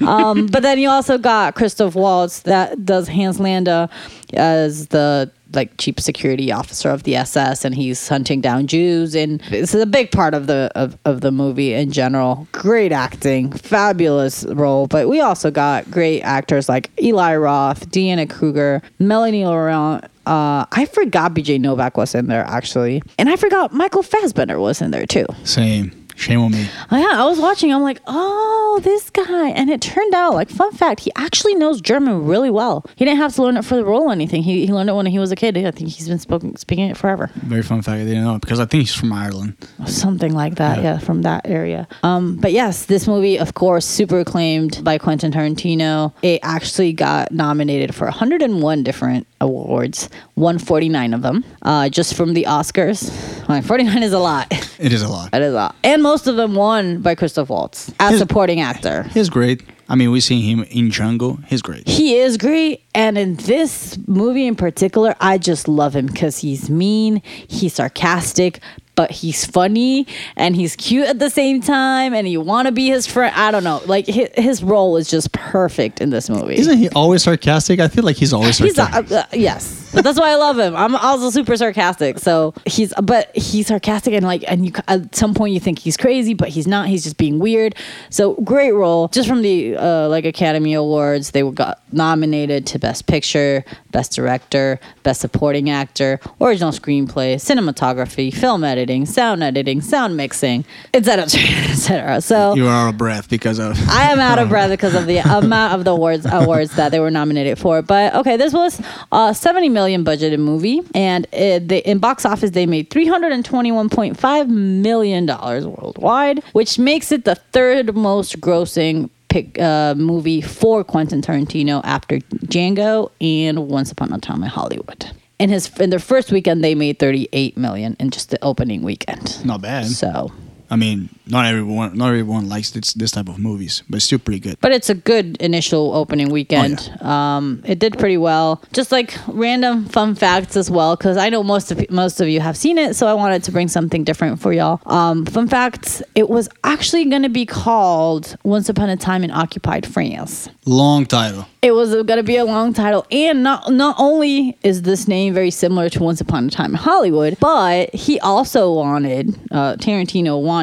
Um, but then you also got Christoph Waltz that does Hans Landa as the like chief security officer of the SS, and he's hunting down Jews, and this is a big part of the of, of the movie in general. Great acting, fabulous role, but we also got great actors like Eli Roth, Diane Kruger, Melanie Laurent. Uh, I forgot BJ Novak was in there actually, and I forgot Michael Fassbender was in there too. same. Shame on me. Oh, yeah, I was watching. I'm like, oh, this guy, and it turned out, like, fun fact, he actually knows German really well. He didn't have to learn it for the role or anything. He, he learned it when he was a kid. I think he's been spoken, speaking it forever, Very fun fact. I didn't know because I think he's from Ireland. something like that. Yeah, from that area. Um, but yes, this movie, of course, super acclaimed by Quentin Tarantino. It actually got nominated for 101 different awards, 149 of them, uh, just from the Oscars. Well, 49 is a lot. It is a lot. That is a lot. And most of them won by Christoph Waltz as His- supporting actor. He's great. I mean, we seen him in Django. He's great. He is great. And in this movie in particular, I just love him because he's mean, he's sarcastic, but he's funny and he's cute at the same time. And you want to be his friend. I don't know. Like his, his role is just perfect in this movie. Isn't he always sarcastic? I feel like he's always He's sarcastic. uh, uh, yes, but that's why I love him. I'm also super sarcastic. So he's, but he's sarcastic and like, and you at some point you think he's crazy, but he's not. He's just being weird. So great role. Just from the uh, like Academy Awards, they got nominated to Best Picture, Best Director, Best Supporting Actor, Original Screenplay, Cinematography, Film Editing, Sound Editing, Sound Mixing, etc., etc. So you are out of breath because of. I am out of breath because of the amount of the awards awards that they were nominated for. But okay, this was a 70 million budgeted movie, and it, they, in box office they made 321.5 million dollars worldwide, which makes it the third most grossing. Pick, uh, movie for Quentin Tarantino after Django and Once Upon a Time in Hollywood. In his in their first weekend, they made 38 million in just the opening weekend. Not bad. So I mean, not everyone, not everyone likes this this type of movies, but it's still pretty good. But it's a good initial opening weekend. um, it did pretty well. Just like random fun facts as well, because I know most of most of you have seen it, so I wanted to bring something different for y'all. Um, fun facts: It was actually going to be called "Once Upon a Time in Occupied France." Long title. It was going to be a long title, and not not only is this name very similar to Once Upon a Time in Hollywood, but he also wanted uh, Tarantino wanted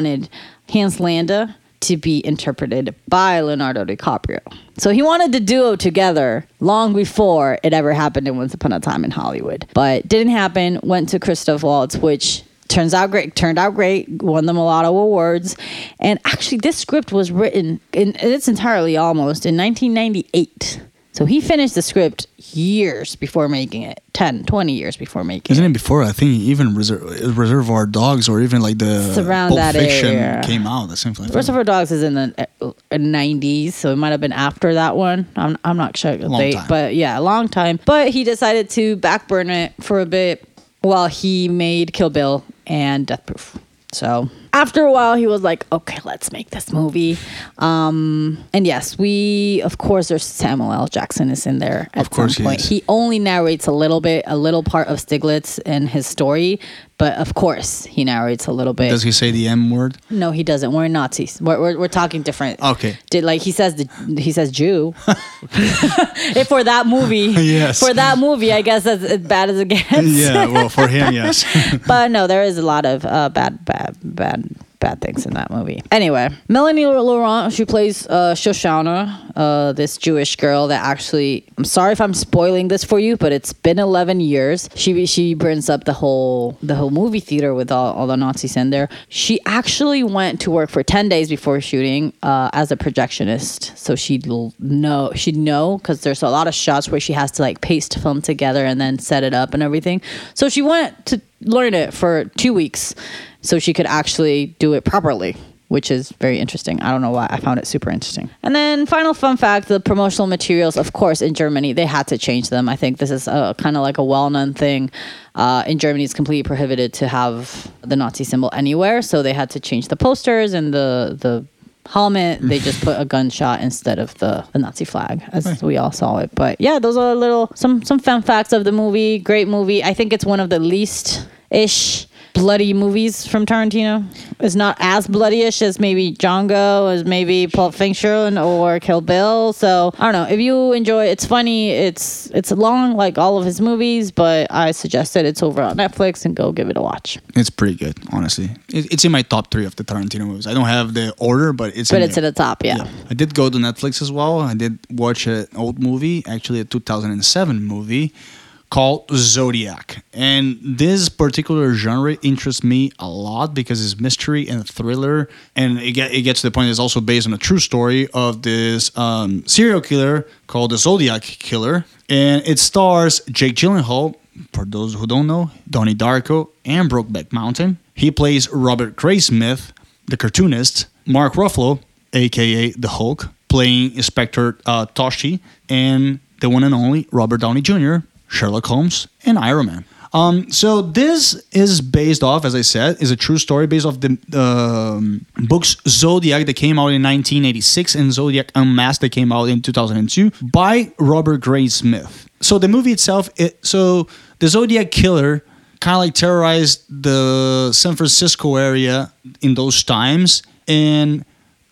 Hans Landa to be interpreted by Leonardo DiCaprio. So he wanted the duo together long before it ever happened in Once Upon a Time in Hollywood, but didn't happen. Went to Christoph Waltz, which turns out great turned out great won them a lot of awards and actually this script was written in its entirely almost in 1998 so he finished the script years before making it 10 20 years before making Isn't it it before? I think even Reserve, Reservoir Dogs or even like the It's around Pulp that Fiction area. came out. That seems like Reservoir Dogs is in the uh, 90s, so it might have been after that one. I'm, I'm not sure the Long date, time. but yeah, a long time. But he decided to backburn it for a bit while he made Kill Bill and Death Proof. So after a while, he was like, "Okay, let's make this movie." Um, and yes, we of course there's Samuel L. Jackson is in there. At Of course some he point. is. He only narrates a little bit, a little part of Stiglitz and his story, but of course he narrates a little bit. Does he say the M word? No, he doesn't. We're Nazis. We're, we're, we're talking different. Okay. Did like he says the he says Jew. if for that movie, Yes. For that movie, I guess that's as bad as it gets. yeah, well, for him, yes. but no, there is a lot of uh, bad, bad, bad, bad things in that movie. Anyway, Melanie Laurent, she plays uh, Shosanna, uh, this Jewish girl that actually. I'm sorry if I'm spoiling this for you, but it's been 11 years. She she brings up the whole the whole movie theater with all, all the Nazis in there. She actually went to work for 10 days before shooting uh, as a projectionist, so she'd know she'd know because there's a lot of shots where she has to like paste film together and then set it up and everything. So she went to learn it for two weeks so she could actually do it properly which is very interesting. I don't know why. I found it super interesting. And then, final fun fact the promotional materials, of course, in Germany, they had to change them. I think this is kind of like a well known thing. Uh, in Germany, it's completely prohibited to have the Nazi symbol anywhere. So they had to change the posters and the, the helmet they just put a gunshot instead of the, the nazi flag as we all saw it but yeah those are little some some fun facts of the movie great movie i think it's one of the least ish bloody movies from Tarantino. It's not as bloodyish as maybe Django, as maybe Pulp Fiction or Kill Bill. So I don't know. If you enjoy, it's funny. It's it's long like all of his movies, but I suggest that it's over on Netflix and go give it a watch. It's pretty good, honestly. It, it's in my top three of the Tarantino movies. I don't have the order, but it's but in it's there. at the top. Yeah. Yeah. I did go to Netflix as well. I did watch an old movie, actually a 2007 movie called Zodiac. And this particular genre interests me a lot because it's mystery and thriller. And it, get, it gets to the point it's also based on a true story of this um, serial killer called the Zodiac Killer. And it stars Jake Gyllenhaal, for those who don't know, Donnie Darko, and Brokeback Mountain. He plays Robert Graysmith, the cartoonist, Mark Ruffalo, aka the Hulk, playing Inspector uh, Toschi, and the one and only Robert Downey Jr., Sherlock Holmes, and Iron Man. Um, so this is based off, as I said, is a true story based off the um, books Zodiac that came out in 1986 and Zodiac Unmasked that came out in 2002 by Robert Graysmith. So the movie itself, it, so the Zodiac killer kind of like terrorized the San Francisco area in those times and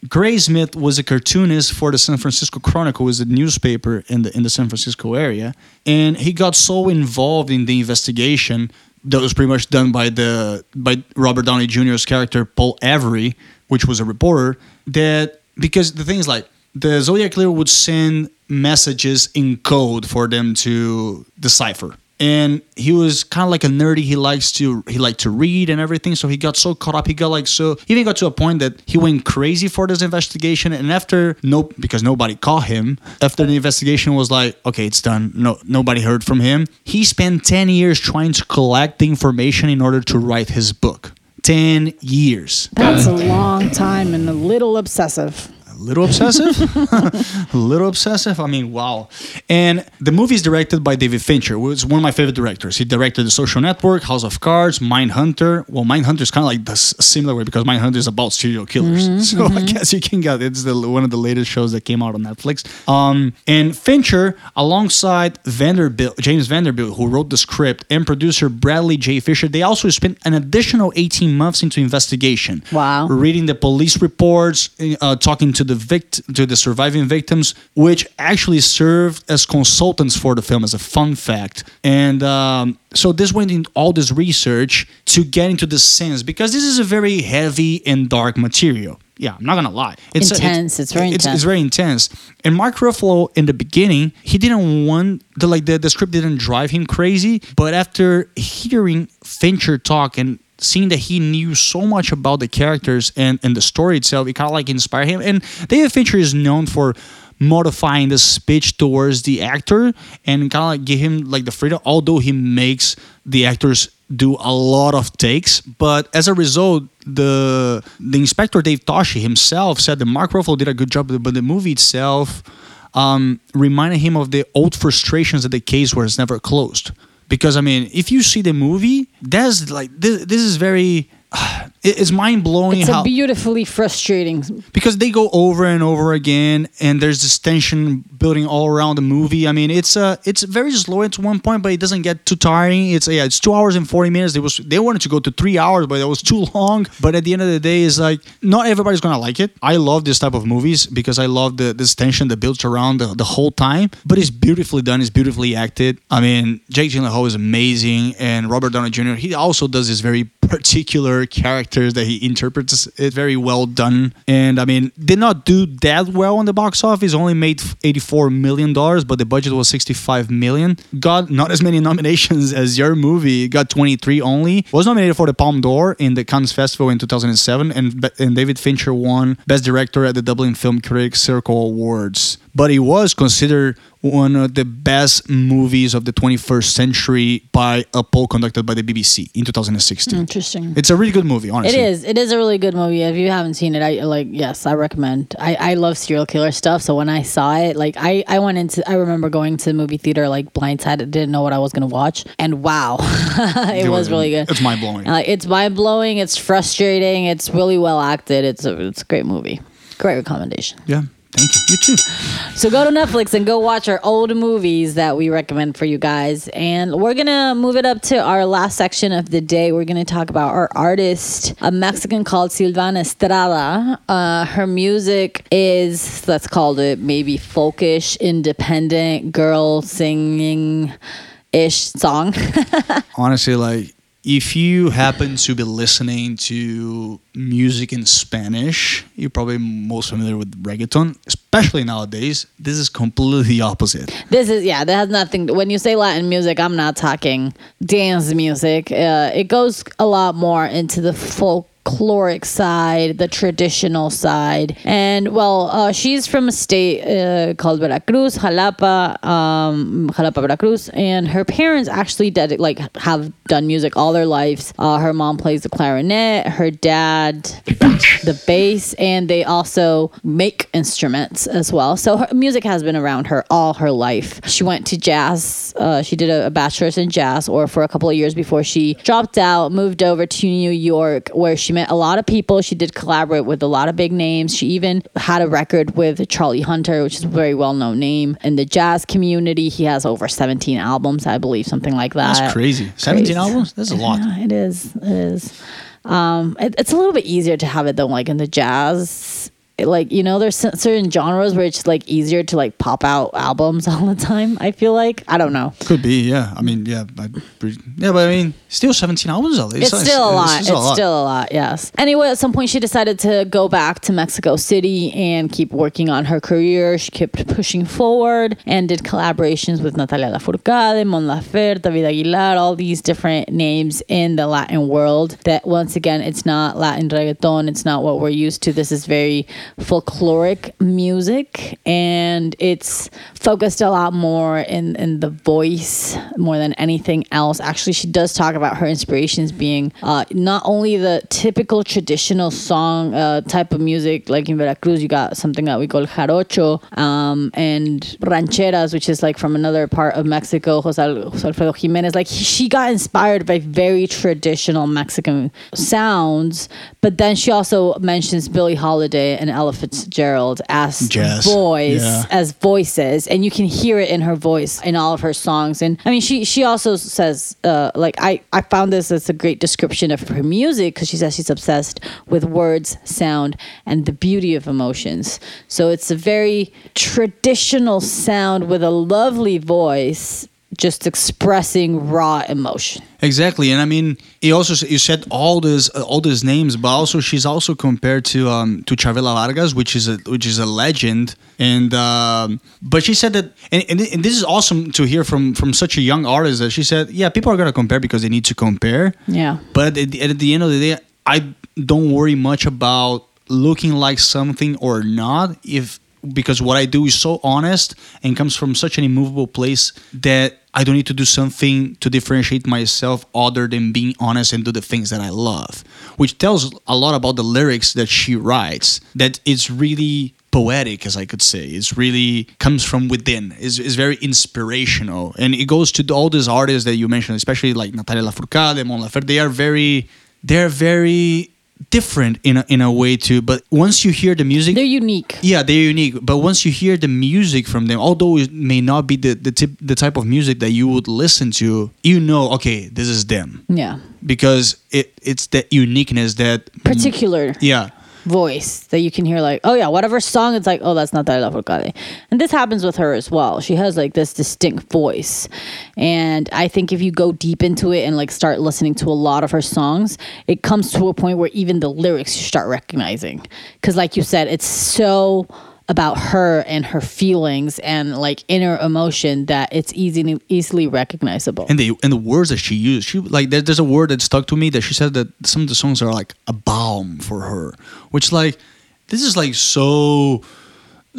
Graysmith was a cartoonist for the San Francisco Chronicle, was a newspaper in the in the San Francisco area, and he got so involved in the investigation that was pretty much done by the by Robert Downey Jr.'s character Paul Avery, which was a reporter, that because the thing is like the Zodiac Killer would send messages in code for them to decipher and he was kind of like a nerdy. He likes to he liked to read and everything. So he got so caught up. He got like so he even got to a point that he went crazy for this investigation. And after nope because nobody caught him. After the investigation was like okay it's done. No nobody heard from him. He spent 10 years trying to collect the information in order to write his book. 10 years. That's a long time and a little obsessive. Little obsessive? A little obsessive? I mean wow. And the movie is directed by david fincher who is one of my favorite directors. He directed the social network house of cards mindhunter. Well mindhunter is kind of like the similar way because mindhunter is about serial killers. So i guess you can get it's the one of the latest shows that came out on netflix. Um, and fincher alongside vanderbilt james vanderbilt who wrote the script and producer bradley j. Fischer they also spent an additional 18 months into investigation. Wow. reading the police reports, uh, talking to the vict- to the surviving victims, which actually served as consultants for the film, as a fun fact. And um, so this went in all this research to get into the sense because this is a very heavy and dark material. Yeah, I'm not gonna lie. It's Intense. It's very It's, intense. it's very intense. And Mark Ruffalo in the beginning, he didn't want the like the, the script didn't drive him crazy. But after hearing Fincher talk and seeing that he knew so much about the characters and, and the story itself, it kind of like inspired him. And David Fincher is known for modifying the speech towards the actor and kind of like give him like the freedom, although he makes the actors do a lot of takes. But as a result, the the inspector Dave Toschi himself said that Mark Ruffalo did a good job, but the movie itself um, reminded him of the old frustrations of the case it's never closed. Because I mean, if you see the movie, that's like this. This is very. It- It's mind blowing It's how a beautifully frustrating. because they go over and over again and there's this tension building all around the movie. I mean it's uh it's very slow at one point but it doesn't get too tiring it's yeah it's two hours and 40 minutes. They was they wanted to go to three hours but that was too long. But at the end of the day it's like not everybody's gonna like it. I love this type of movies because i love the this tension that builds around the, the whole time. But it's beautifully done. It's beautifully acted. I mean jake gyllenhaal is amazing and robert downey jr he also does this very particular characters that he interprets it very well done. And i mean did not do that well on the box office. Only made 84 million dollars but the budget was 65 million. Got not as many nominations as your movie. Got 23 only. Was nominated for the palme d'or in the cannes festival in 2007 and, and david fincher won best director at the dublin film critics circle awards. But he was considered one of the best movies of the 21st century by a poll conducted by the BBC in 2016. Interesting. It's a really good movie, honestly. is. It is a really good movie. If you haven't seen it, I like. Yes, I recommend. I, I love serial killer stuff. So when I saw it, like I, I went into. I remember going to the movie theater like blindsided, didn't know what I was gonna watch, and wow, it was really good. It's mind blowing. Uh, it's mind blowing. It's frustrating. It's really well acted. It's a it's a great movie. Great recommendation. yeah. Thank you. You too. So go to Netflix and go watch our old movies that we recommend for you guys. And we're gonna move it up to our last section of the day. We're gonna talk about our artist, a Mexican called Silvana Estrada. Uh, her music is let's call it maybe folkish, independent girl singing ish song. honestly like if you happen to be listening to music in spanish you're probably most familiar with reggaeton especially nowadays this is completely the opposite This is yeah. That has nothing. when you say Latin music, I'm not talking dance music. Uh, it goes a lot more into the folkloric side, the traditional side, and well, uh, she's from a state uh, called Veracruz, Jalapa, um, Jalapa, Veracruz, and her parents actually did like have done music all their lives. Uh, her mom plays the clarinet, her dad the bass, and they also make instruments as well. So her music has been around her all her life. She went to jazz. Uh, she did a, a bachelor's in jazz, or for a couple of years before she dropped out, moved over to New York, where she met a lot of people. She did collaborate with a lot of big names. She even had a record with Charlie Hunter, which is a very well known name in the jazz community. He has over 17 albums, I believe, something like that. that's crazy 17 Crazy. albums that's a lot Yeah, it is. It is. Um, it, it's a little bit easier to have it though, like in the jazz. Like you know, there's certain genres where it's like easier to like pop out albums all the time. I feel like I don't know. could be yeah i mean yeah I, yeah but i mean still 17 albums though. It's still a lot. It's still a lot. Yes. Anyway, at some point, she decided to go back to Mexico City and keep working on her career. She kept pushing forward and did collaborations with Natalia Lafourcade, Mon Laferte, David Aguilar, all these different names in the Latin world. That once again, it's not Latin reggaeton. It's not what we're used to. This is very folkloric music, and it's focused a lot more in in the voice more than anything else. Actually, she does talk about her inspirations being uh, not only the typical traditional song uh, type of music, like in Veracruz, you got something that we call jarocho um, and rancheras, which is like from another part of Mexico, Jose, Jose Alfredo Jimenez. Like he, she got inspired by very traditional Mexican sounds, but then she also mentions Billie Holiday and Ella Fitzgerald as Jazz. voice, Yeah. as voices, and you can hear it in her voice in all of her songs. And I mean, she she also says uh, like I I found this as a great description of her music because she says she's obsessed with words, sound, and the beauty of emotions. So it's a very traditional sound with a lovely voice, just expressing raw emotion. Exactly, and I mean, you also you said all these uh, all these names, but also she's also compared to um to Chavela Vargas, which is a which is a legend, and um, but she said that, and, and, and this is awesome to hear from from such a young artist that she said, yeah, people are gonna compare because they need to compare, Yeah. but at the, at the end of the day, I don't worry much about looking like something or not if because what I do is so honest and comes from such an immovable place that I don't need to do something to differentiate myself other than being honest and do the things that I love, which tells a lot about the lyrics that she writes. That it's really poetic, as I could say. It's really comes from within. It's, it's very inspirational, and it goes to all these artists that you mentioned, especially like Natalia Lafourcade, Mon Laferte. They are very, they're very different in a, in a way too. But once you hear the music, They're unique. yeah, they're unique. But once you hear the music from them, although it may not be the the, tip, the type of music that you would listen to, you know, okay, this is them Yeah. because it it's that uniqueness that Particular. yeah. Voice that you can hear like oh yeah whatever song it's like oh that's not Natalia Lafourcade. And this happens with her as well. She has like this distinct voice. And I think if you go deep into it and like start listening to a lot of her songs it comes to a point where even the lyrics you start recognizing. Because like you said it's so about her and her feelings and like inner emotion that it's easy easily recognizable. And the and the words that she used, she like there, there's a word that stuck to me that she said that some of the songs are like a balm for her, which like this is like so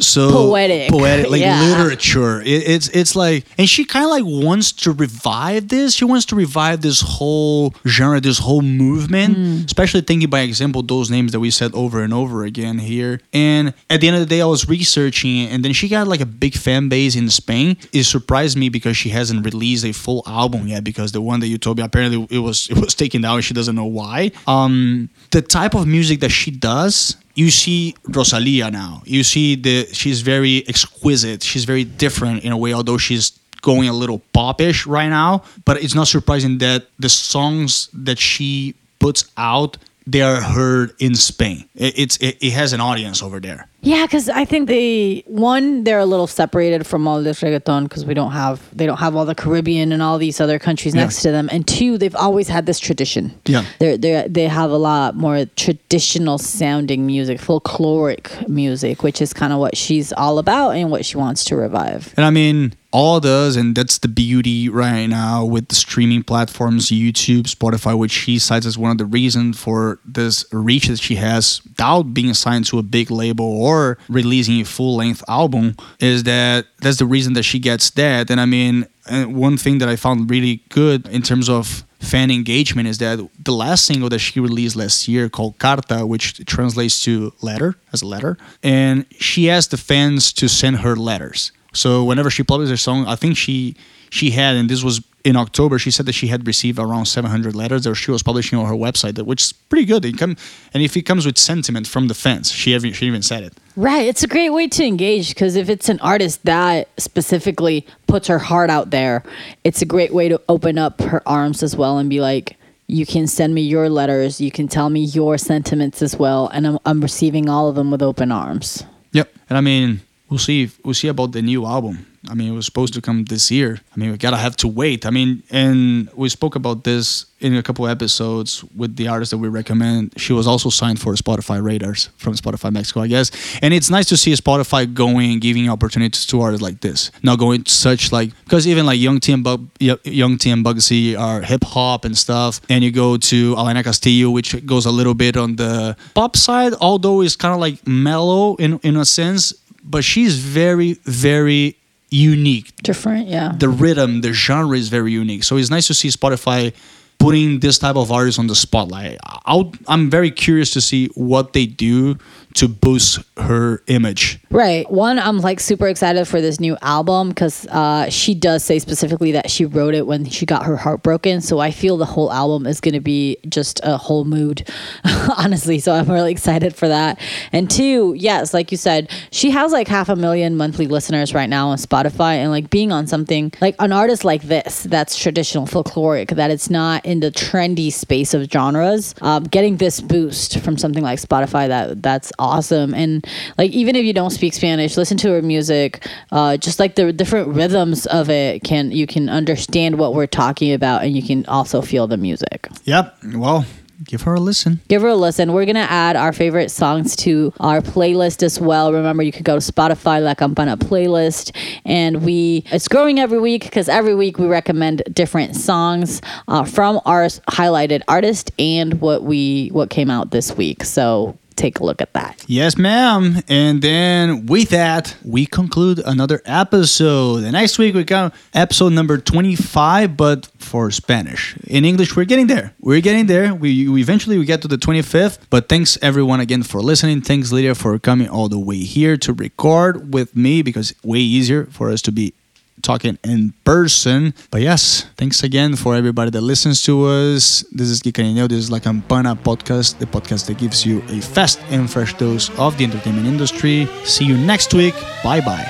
so Poetic. poetic, like Yeah. literature. It, it's it's like, and she kind of like wants to revive this. She wants to revive this whole genre, this whole movement, Hmm. especially thinking by example those names that we said over and over again here. And at the end of the day, I was researching, it, and then she got like a big fan base in Spain. It surprised me because she hasn't released a full album yet. Because the one that you told me apparently it was it was taken down. and She doesn't know why. Um, the type of music that she does you see Rosalia now. You see the she's very exquisite. She's very different in a way, although she's going a little popish right now. But it's not surprising that the songs that she puts out they are heard in Spain. It, it's it, it has an audience over there. Yeah, because I think they one they're a little separated from all this reggaeton because we don't have they don't have all the Caribbean and all these other countries Yeah. next to them, and two they've always had this tradition. Yeah. they they they have a lot more traditional sounding music, folkloric music, which is kind of what she's all about and what she wants to revive. And I mean, all does, and that's the beauty right now with the streaming platforms, YouTube, Spotify, which she cites as one of the reasons for this reach that she has without being signed to a big label or releasing a full length album, is that that's the reason that she gets that. And I mean, one thing that I found really good in terms of fan engagement is that the last single that she released last year called Carta, which translates to letter as a letter, and she asked the fans to send her letters. So whenever she published her song, I think she she had, and this was in October. She said that she had received around 700 letters that she was publishing on her website, which is pretty good. Come, and if it comes with sentiment from the fans, she even she even said it. Right, it's a great way to engage because if it's an artist that specifically puts her heart out there, it's a great way to open up her arms as well and be like, you can send me your letters, you can tell me your sentiments as well, and I'm, I'm receiving all of them with open arms. Yep. And I mean, we'll see. We'll see about the new album. I mean, it was supposed to come this year. I mean, we gotta have to wait. I mean, and we spoke about this in a couple episodes with the artist that we recommend. She was also signed for Spotify Radars from Spotify Mexico, I guess. And it's nice to see Spotify going giving opportunities to artists like this. Not going such like because even like Young T and Bug, Young T and Bugsy are hip hop and stuff. And you go to Elena Castillo, which goes a little bit on the pop side, although it's kind of like mellow in in a sense. But she's very, very unique Different, yeah. the rhythm, the genre is very unique. So it's nice to see Spotify putting this type of artist on the spotlight. I'll, I'm very curious to see what they do to boost her image. Right. One, I'm like super excited for this new album because uh, she does say specifically that she wrote it when she got her heart broken. So I feel the whole album is going to be just a whole mood, honestly. So I'm really excited for that. And two, yes, like you said, she has like half a million monthly listeners right now on Spotify. And like being on something like an artist like this that's traditional folkloric, that it's not in the trendy space of genres, um, getting this boost from something like Spotify, that that's awesome. And like even if you don't speak Spanish, listen to her music. Uh, just like the different rhythms of it can you can understand what we're talking about, and you can also feel the music. Yep. Well, give her a listen. Give her a listen. We're gonna add our favorite songs to our playlist as well. Remember, you could go to Spotify La Campana playlist, and we it's growing every week because every week we recommend different songs uh, from our highlighted artist and what we what came out this week. So take a look at that. Yes, ma'am. And then with that, we conclude another episode. And next week we got episode number 25, but for Spanish. In English, we're getting there. We're getting there. We, we eventually we get to the 25th. But thanks everyone again for listening. Thanks Lydia for coming all the way here to record with me because way easier for us to be talking in person. But yes, thanks again for everybody that listens to us. This is Geekanino. This is La Campana podcast, the podcast that gives you a fast and fresh dose of the entertainment industry. See you next week. Bye bye.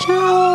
Ciao.